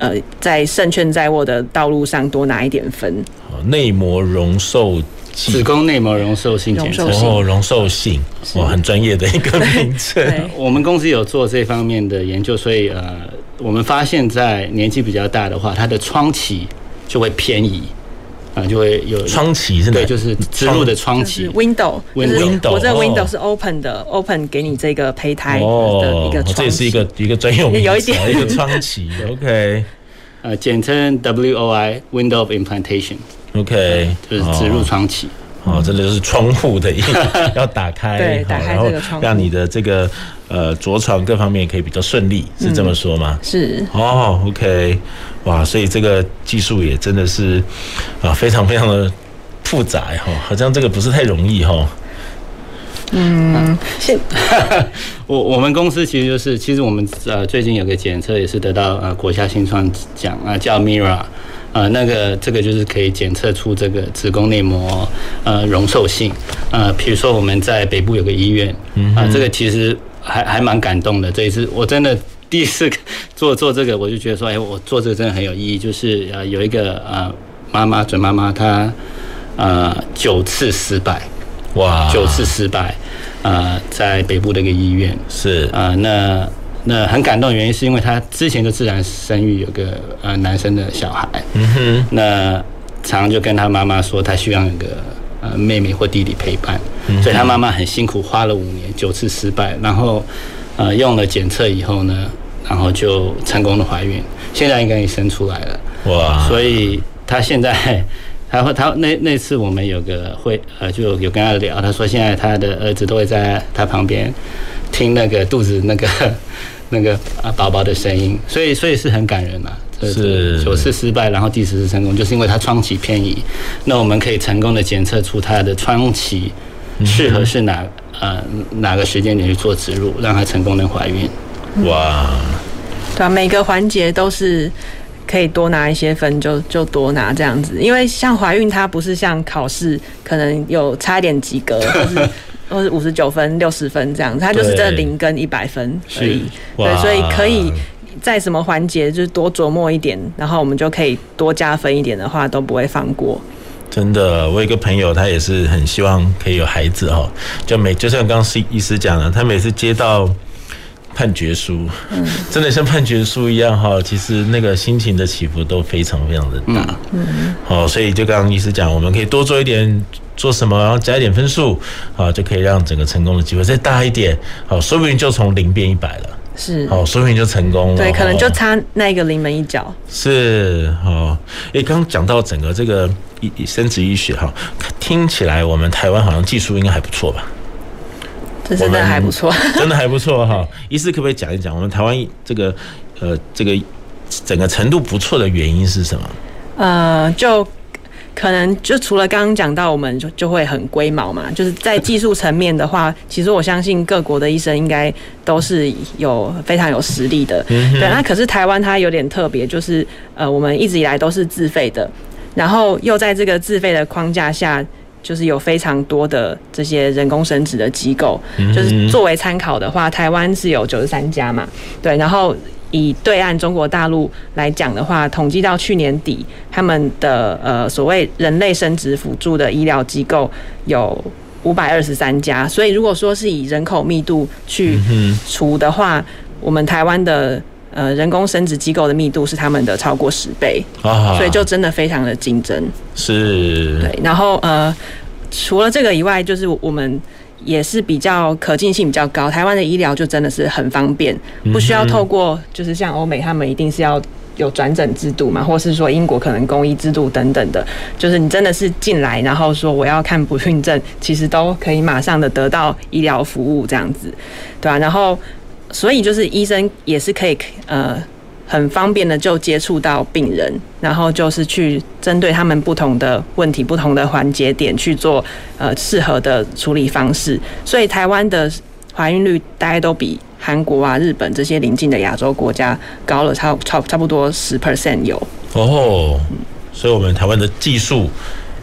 呃，在胜券在握的道路上多拿一点分。内膜容受子宫内膜容受性检测，哦，容受性，哇，很专业的一个名称。*laughs* 我们公司有做这方面的研究，所以呃，我们发现，在年纪比较大的话，它的窗期就会偏移，啊，就会有窗期是对，就是植入的窗期，window，window，我这个 window 是 open 的，open 给你这个胚胎的一个窗期，这也是一个一个专用 *laughs* 有一点一个窗期，*laughs* OK。呃，简称 WOI，Window of Implantation，OK，就是植入窗期。哦，这就是窗户的意思，要打开，对，打开这个窗，让你的这个呃着床各方面可以比较顺利，是这么说吗？是。哦，OK，哇，所以这个技术也真的是啊，非常非常的复杂哈，好像这个不是太容易哈。嗯，现 *laughs* 我我们公司其实就是，其实我们呃最近有个检测也是得到呃国家新创奖啊，叫 Mira，呃那个这个就是可以检测出这个子宫内膜呃容受性，呃比如说我们在北部有个医院，啊这个其实还还蛮感动的，这一次我真的第一次做做这个，我就觉得说，哎，我做这个真的很有意义，就是呃有一个呃妈妈准妈妈她呃九次失败。哇，九次失败，呃，在北部的一个医院。是。啊、呃，那那很感动的原因是因为她之前就自然生育有个呃男生的小孩，嗯哼，那常常就跟他妈妈说他希望有个呃妹妹或弟弟陪伴，嗯、所以他妈妈很辛苦花了五年九次失败，然后呃用了检测以后呢，然后就成功的怀孕，现在应该也生出来了，哇，所以他现在。*laughs* 他会，他那那次我们有个会，呃，就有跟他聊，他说现在他的儿子都会在他旁边听那个肚子那个 *laughs* 那个啊宝宝的声音，所以所以是很感人嘛。是九次失败，然后第十次成功，就是因为他窗期偏移，那我们可以成功的检测出他的窗期适合是哪呃哪个时间点去做植入，让他成功能怀孕。哇，对啊，每个环节都是。可以多拿一些分就就多拿这样子，因为像怀孕它不是像考试可能有差一点及格，*laughs* 或是或是五十九分、六十分这样子，它就是这零跟一百分而已。对，所以可以在什么环节就是多琢磨一点，然后我们就可以多加分一点的话都不会放过。真的，我有一个朋友，他也是很希望可以有孩子哦，就每就像刚刚医师讲的，他每次接到。判决书，嗯，真的像判决书一样哈。其实那个心情的起伏都非常非常的大，嗯，好，所以就刚刚医师讲，我们可以多做一点，做什么，然后加一点分数，啊，就可以让整个成功的机会再大一点，好，说不定就从零变一百了，是，好，说不定就成功了，对，可能就差那个临门一脚，是，好，诶，刚刚讲到整个这个医生殖医学哈，听起来我们台湾好像技术应该还不错吧？这真的还不错，*laughs* 真的还不错哈。医师可不可以讲一讲我们台湾这个呃这个整个程度不错的原因是什么？呃，就可能就除了刚刚讲到，我们就就会很龟毛嘛。就是在技术层面的话，其实我相信各国的医生应该都是有非常有实力的。对，那可是台湾它有点特别，就是呃我们一直以来都是自费的，然后又在这个自费的框架下。就是有非常多的这些人工生殖的机构，就是作为参考的话，台湾是有九十三家嘛，对。然后以对岸中国大陆来讲的话，统计到去年底，他们的呃所谓人类生殖辅助的医疗机构有五百二十三家，所以如果说是以人口密度去除的话，我们台湾的。呃，人工生殖机构的密度是他们的超过十倍，啊，所以就真的非常的竞争。是，对。然后呃，除了这个以外，就是我们也是比较可进性比较高。台湾的医疗就真的是很方便，不需要透过就是像欧美他们一定是要有转诊制度嘛，或是说英国可能公医制度等等的，就是你真的是进来，然后说我要看不孕症，其实都可以马上的得到医疗服务这样子，对啊，然后。所以就是医生也是可以呃很方便的就接触到病人，然后就是去针对他们不同的问题、不同的环节点去做呃适合的处理方式。所以台湾的怀孕率大概都比韩国啊、日本这些邻近的亚洲国家高了差差差不多十 percent 有。哦，所以我们台湾的技术、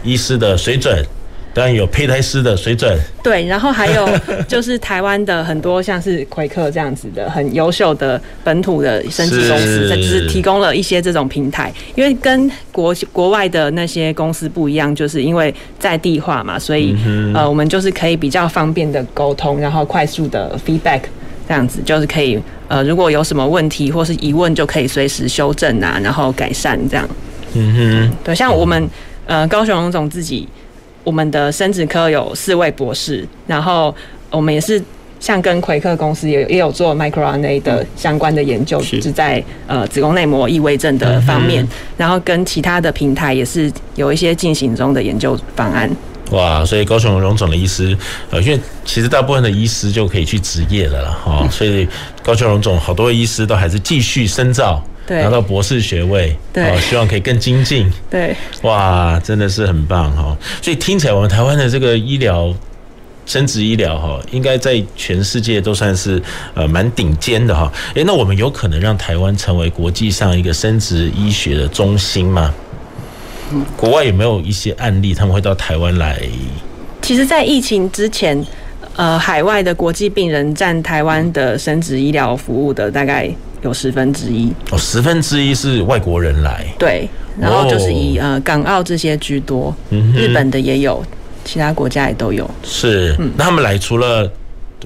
医师的水准。当然有胚胎师的水准，对，然后还有 *laughs* 就是台湾的很多像是奎克这样子的很优秀的本土的生殖公司，就是提供了一些这种平台，因为跟国国外的那些公司不一样，就是因为在地化嘛，所以呃，我们就是可以比较方便的沟通，然后快速的 feedback 这样子，就是可以呃，如果有什么问题或是疑问，就可以随时修正啊，然后改善这样。嗯哼，对，像我们呃高雄荣总自己。我们的生殖科有四位博士，然后我们也是像跟奎克公司也也有做 microRNA 的相关的研究，是在呃子宫内膜异位症的方面，然后跟其他的平台也是有一些进行中的研究方案。哇，所以高雄荣总的医师，呃，因为其实大部分的医师就可以去执业了了哈，所以高雄荣总好多医师都还是继续深造。拿到博士学位，对，希望可以更精进。对，哇，真的是很棒哈！所以听起来，我们台湾的这个医疗、生殖医疗哈，应该在全世界都算是呃蛮顶尖的哈。诶，那我们有可能让台湾成为国际上一个生殖医学的中心吗？国外有没有一些案例，他们会到台湾来？其实，在疫情之前，呃，海外的国际病人占台湾的生殖医疗服务的大概。有十分之一。哦，十分之一是外国人来，对，然后就是以呃港澳这些居多，嗯，日本的也有，其他国家也都有。是，嗯，那他们来除了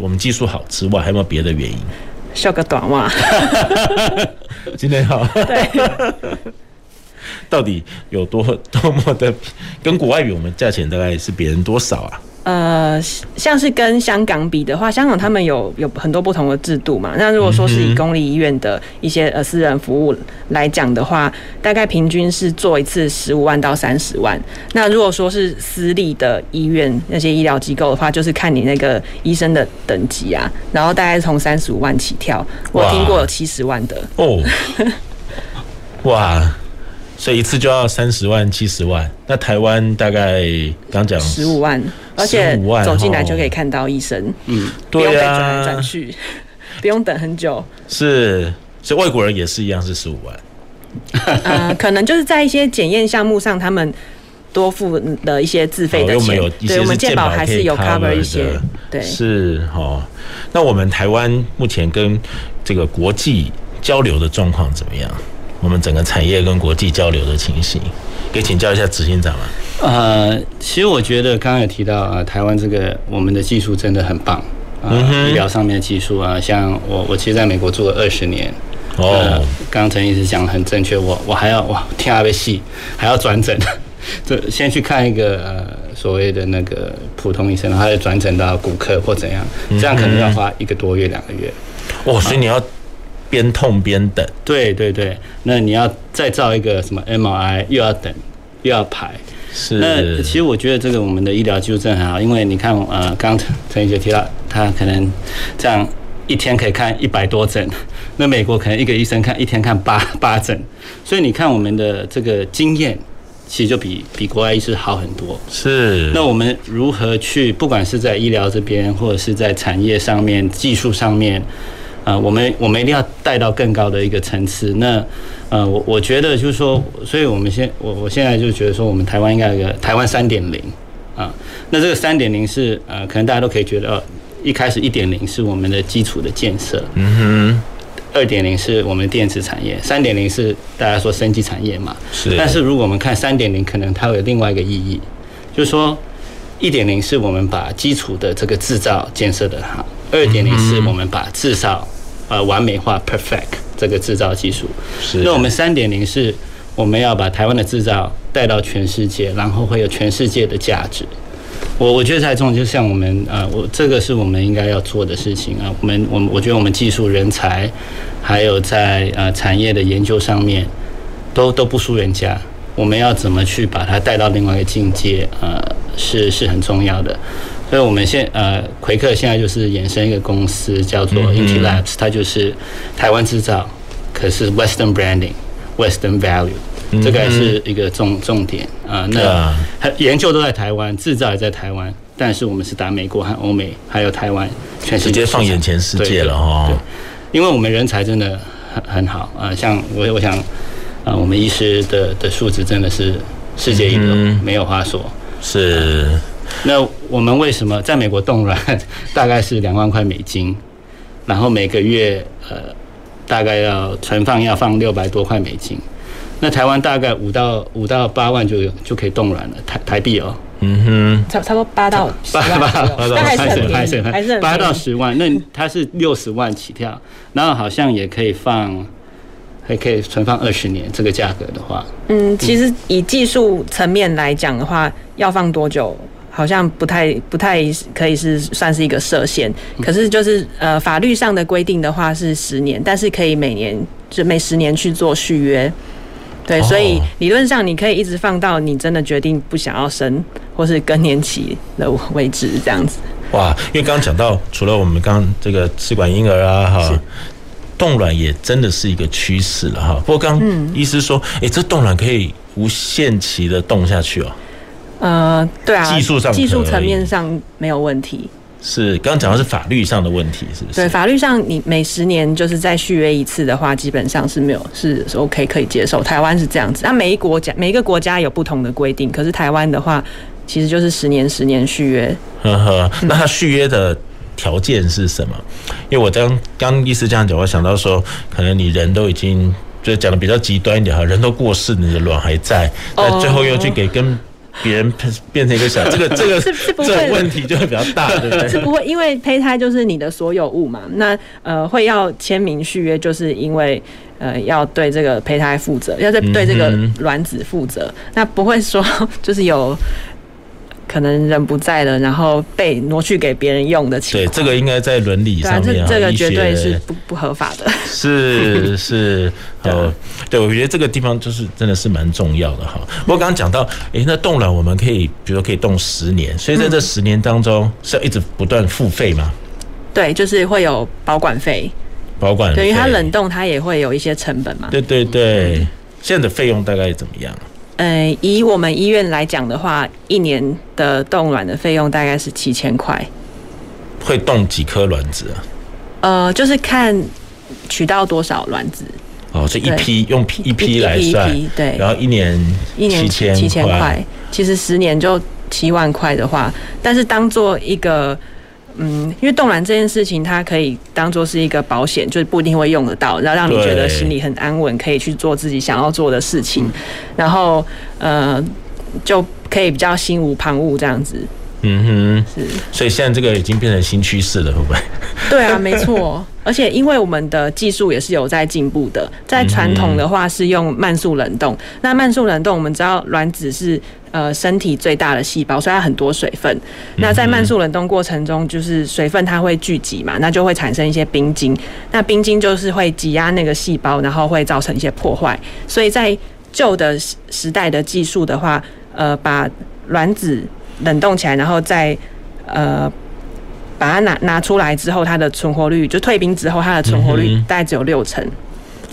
我们技术好之外，还有没有别的原因？笑个短袜，*laughs* 今天好，对，*laughs* 到底有多多么的 *laughs* 跟国外比，我们价钱大概是别人多少啊？呃，像是跟香港比的话，香港他们有有很多不同的制度嘛。那如果说是以公立医院的一些呃私人服务来讲的话，大概平均是做一次十五万到三十万。那如果说是私立的医院那些医疗机构的话，就是看你那个医生的等级啊，然后大概从三十五万起跳。我听过有七十万的哦，哇。所以一次就要三十万、七十万，那台湾大概刚讲十五万，而且走进来就可以看到医生，嗯，对啊，不用被转来转去，*laughs* 不用等很久。是，所以外国人也是一样是十五万。呃，可能就是在一些检验项目上，他们多付的一些自费的钱，哦、对，我们健保还是有 cover 一些，对，是哦。那我们台湾目前跟这个国际交流的状况怎么样？我们整个产业跟国际交流的情形，可以请教一下执行长吗？呃，其实我觉得刚刚有提到啊，台湾这个我们的技术真的很棒，啊、呃，医疗上面的技术啊，像我我其实在美国住了二十年。哦，刚刚陈医师讲的很正确，我我还要哇听阿贝戏，还要转诊，*laughs* 这先去看一个呃所谓的那个普通医生，然后再转诊到骨科或怎样，这样可能要花一个多月两个月。哦，所以你要边痛边等。对对对，那你要再造一个什么 MRI，又要等，又要排。是。那其实我觉得这个我们的医疗技术真的很好，因为你看呃，刚陈陈医师提到他可能这样。一天可以看一百多诊，那美国可能一个医生看一天看八 *laughs* 八诊，所以你看我们的这个经验，其实就比比国外医师好很多。是。那我们如何去，不管是在医疗这边，或者是在产业上面、技术上面，啊、呃，我们我们一定要带到更高的一个层次。那呃，我我觉得就是说，所以我们现我我现在就觉得说，我们台湾应该有个台湾三点零啊。那这个三点零是呃，可能大家都可以觉得哦。一开始一点零是我们的基础的建设，嗯哼，二点零是我们电子产业，三点零是大家说升级产业嘛，是。但是如果我们看三点零，可能它会有另外一个意义，就是说一点零是我们把基础的这个制造建设的好，二点零是我们把制造呃完美化 perfect 这个制造技术，是。那我们三点零是我们要把台湾的制造带到全世界，然后会有全世界的价值。我我觉得在重要，就像我们啊，我这个是我们应该要做的事情啊。我们我我觉得我们技术人才，还有在呃产业的研究上面，都都不输人家。我们要怎么去把它带到另外一个境界？呃，是是很重要的。所以我们现呃奎克现在就是衍生一个公司叫做 Inti Labs，它就是台湾制造，可是 Western Branding，Western Value。这个还是一个重重点啊。那研究都在台湾，制造也在台湾，但是我们是打美国和欧美，还有台湾，全世界直接放眼全世界了哦。对，因为我们人才真的很很好啊。像我我想啊，我们医师的的素质真的是世界一流，没有话说。是。那我们为什么在美国冻卵 *laughs* 大概是两万块美金，然后每个月呃大概要存放要放六百多块美金？那台湾大概五到五到八万就就可以冻卵了，台台币哦。嗯哼，差差不多八到八八八到还是很还是还是八到十万，那它是六十万起跳，然后好像也可以放，还可以存放二十年，这个价格的话，嗯，其实以技术层面来讲的话，要放多久，好像不太不太可以是算是一个设限，可是就是呃法律上的规定的话是十年，但是可以每年就每十年去做续约。对，所以理论上你可以一直放到你真的决定不想要生，或是更年期的为止，这样子。哇，因为刚刚讲到，除了我们刚刚这个试管婴儿啊，哈，冻卵也真的是一个趋势了哈。不过刚医师说，哎、嗯，这冻卵可以无限期的冻下去哦。呃，对啊，技术上技术层面上没有问题。是，刚刚讲的是法律上的问题，是不是？对，法律上你每十年就是再续约一次的话，基本上是没有是 OK 可以接受。台湾是这样子，那每一国家每一个国家有不同的规定，可是台湾的话，其实就是十年十年续约。呵呵，那他续约的条件是什么？因为我刚刚意思这样讲，我想到说，可能你人都已经就讲的比较极端一点哈，人都过世，你的卵还在，但最后又去给跟。别人变成一个小，*laughs* 这个这个是是不会这个问题就会比较大，对不对？是不会，因为胚胎就是你的所有物嘛。那呃，会要签名续约，就是因为呃要对这个胚胎负责，要对对这个卵子负责。那不会说 *laughs* 就是有。可能人不在了，然后被挪去给别人用的情况。对，这个应该在伦理上面，这这个绝对是不不合法的。是 *laughs* 是，哦，对，我觉得这个地方就是真的是蛮重要的哈。不过刚刚讲到，哎，那冻卵我们可以，比如说可以冻十年，所以在这十年当中是要一直不断付费吗？对，就是会有保管费，保管费，对于它冷冻，它也会有一些成本嘛。对对对，现在的费用大概怎么样？呃，以我们医院来讲的话，一年的冻卵的费用大概是七千块。会冻几颗卵子啊？呃，就是看取到多少卵子。哦，这一批用批一批来算，一批，对。然后一年一年七千七千块，其实十年就七万块的话，但是当做一个。嗯，因为冻卵这件事情，它可以当做是一个保险，就是不一定会用得到，然后让你觉得心里很安稳，可以去做自己想要做的事情，然后呃，就可以比较心无旁骛这样子。嗯哼，是。所以现在这个已经变成新趋势了，会不会？对啊，没错。而且因为我们的技术也是有在进步的，在传统的话是用慢速冷冻。那慢速冷冻，我们知道卵子是呃身体最大的细胞，所以它很多水分。那在慢速冷冻过程中，就是水分它会聚集嘛，那就会产生一些冰晶。那冰晶就是会挤压那个细胞，然后会造成一些破坏。所以在旧的时代的技术的话，呃，把卵子冷冻起来，然后再呃。把它拿拿出来之后，它的存活率就退冰之后，它的存活率大概只有六成。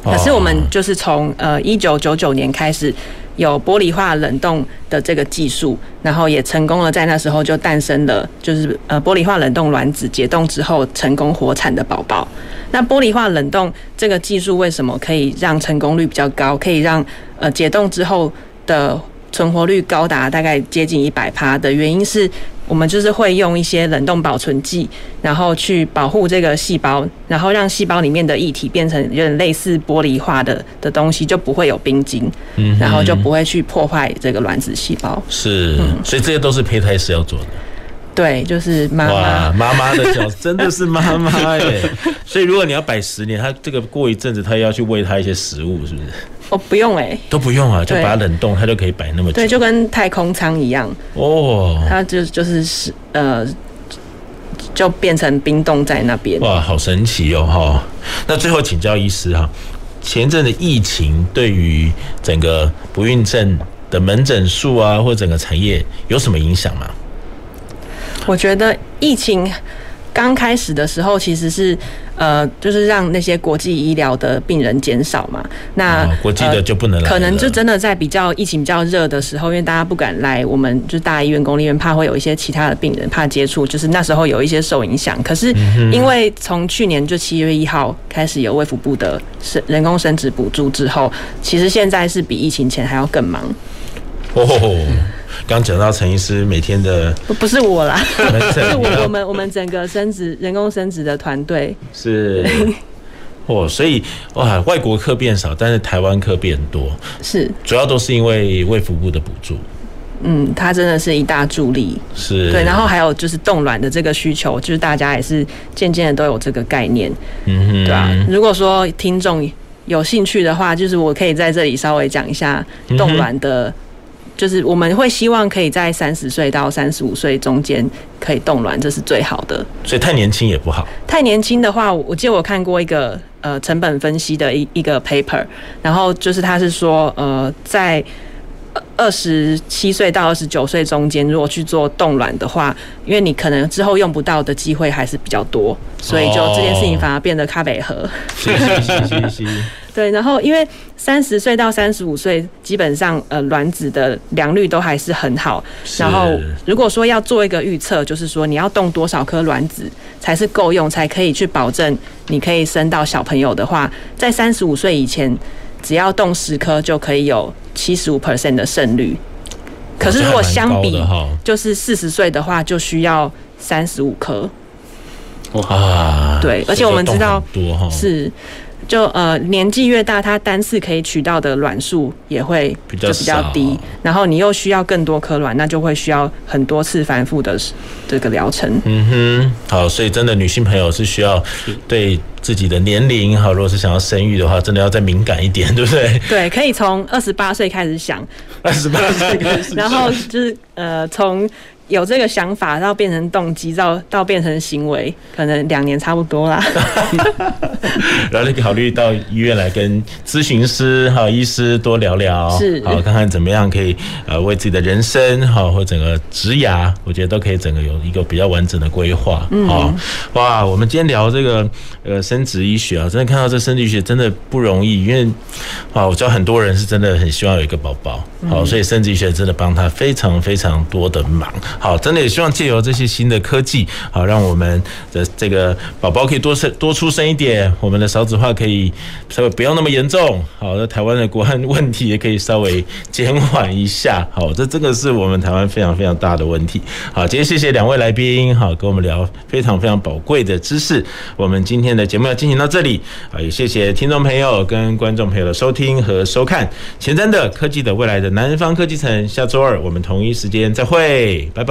可是我们就是从呃一九九九年开始有玻璃化冷冻的这个技术，然后也成功了，在那时候就诞生了，就是呃玻璃化冷冻卵子解冻之后成功活产的宝宝。那玻璃化冷冻这个技术为什么可以让成功率比较高？可以让呃解冻之后的存活率高达大概接近一百趴的原因是。我们就是会用一些冷冻保存剂，然后去保护这个细胞，然后让细胞里面的液体变成有点类似玻璃化的的东西，就不会有冰晶，嗯，然后就不会去破坏这个卵子细胞。是，所以这些都是胚胎师要做的。对，就是妈妈。妈妈的脚真的是妈妈哎。*laughs* 所以如果你要摆十年，他这个过一阵子，他要去喂他一些食物，是不是？哦，不用哎、欸，都不用啊，就把它冷冻，它就可以摆那么久。对，就跟太空舱一样哦，它就就是是呃，就变成冰冻在那边。哇，好神奇哦哈！那最后请教医师哈，前阵的疫情对于整个不孕症的门诊数啊，或整个产业有什么影响吗？我觉得疫情。刚开始的时候，其实是呃，就是让那些国际医疗的病人减少嘛。那、哦、国际的就不能来、呃、可能就真的在比较疫情比较热的时候，因为大家不敢来，我们就大医院、公立医院，怕会有一些其他的病人怕接触，就是那时候有一些受影响。可是因为从去年就七月一号开始有卫福部的生人工生殖补助之后，其实现在是比疫情前还要更忙。哦。刚讲到陈医师每天的不不是我啦，*laughs* 是我我们我们整个生殖人工生殖的团队。是。哦，所以哇，外国客变少，但是台湾客变多，是。主要都是因为卫福部的补助。嗯，它真的是一大助力，是。对，然后还有就是冻卵的这个需求，就是大家也是渐渐的都有这个概念，嗯哼，对啊。如果说听众有兴趣的话，就是我可以在这里稍微讲一下冻卵的。就是我们会希望可以在三十岁到三十五岁中间可以冻卵，这是最好的。所以太年轻也不好。太年轻的话，我记得我看过一个呃成本分析的一一个 paper，然后就是他是说呃在二十七岁到二十九岁中间，如果去做冻卵的话，因为你可能之后用不到的机会还是比较多，所以就这件事情反而变得咖啡喝。对，然后因为三十岁到三十五岁，基本上呃卵子的良率都还是很好。然后如果说要做一个预测，就是说你要冻多少颗卵子才是够用，才可以去保证你可以生到小朋友的话，在三十五岁以前，只要冻十颗就可以有七十五 percent 的胜率。可是如果相比，就是四十岁的话，就需要三十五颗。哇，对，而且我们知道是。就呃年纪越大，它单次可以取到的卵数也会就比较低，然后你又需要更多颗卵，那就会需要很多次反复的这个疗程。嗯哼，好，所以真的女性朋友是需要对自己的年龄哈，如果是想要生育的话，真的要再敏感一点，对不对？对，可以从二十八岁开始想，二十八岁开始，*laughs* 然后就是呃从。有这个想法，到变成动机，到到变成行为，可能两年差不多啦。*laughs* 然后你考虑到医院来跟咨询师还有医师多聊聊，是好看看怎么样可以呃为自己的人生哈或整个职涯，我觉得都可以整个有一个比较完整的规划。嗯，好哇，我们今天聊这个呃生殖医学啊，真的看到这生殖医学真的不容易，因为啊我知道很多人是真的很希望有一个宝宝，好，所以生殖医学真的帮他非常非常多的忙。好，真的也希望借由这些新的科技，好，让我们的这个宝宝可以多生多出生一点，我们的少子化可以稍微不要那么严重。好，那台湾的国安问题也可以稍微减缓一下。好，这这个是我们台湾非常非常大的问题。好，今天谢谢两位来宾，好，跟我们聊非常非常宝贵的知识。我们今天的节目要进行到这里，啊，也谢谢听众朋友跟观众朋友的收听和收看。前瞻的科技的未来的南方科技城，下周二我们同一时间再会，拜拜。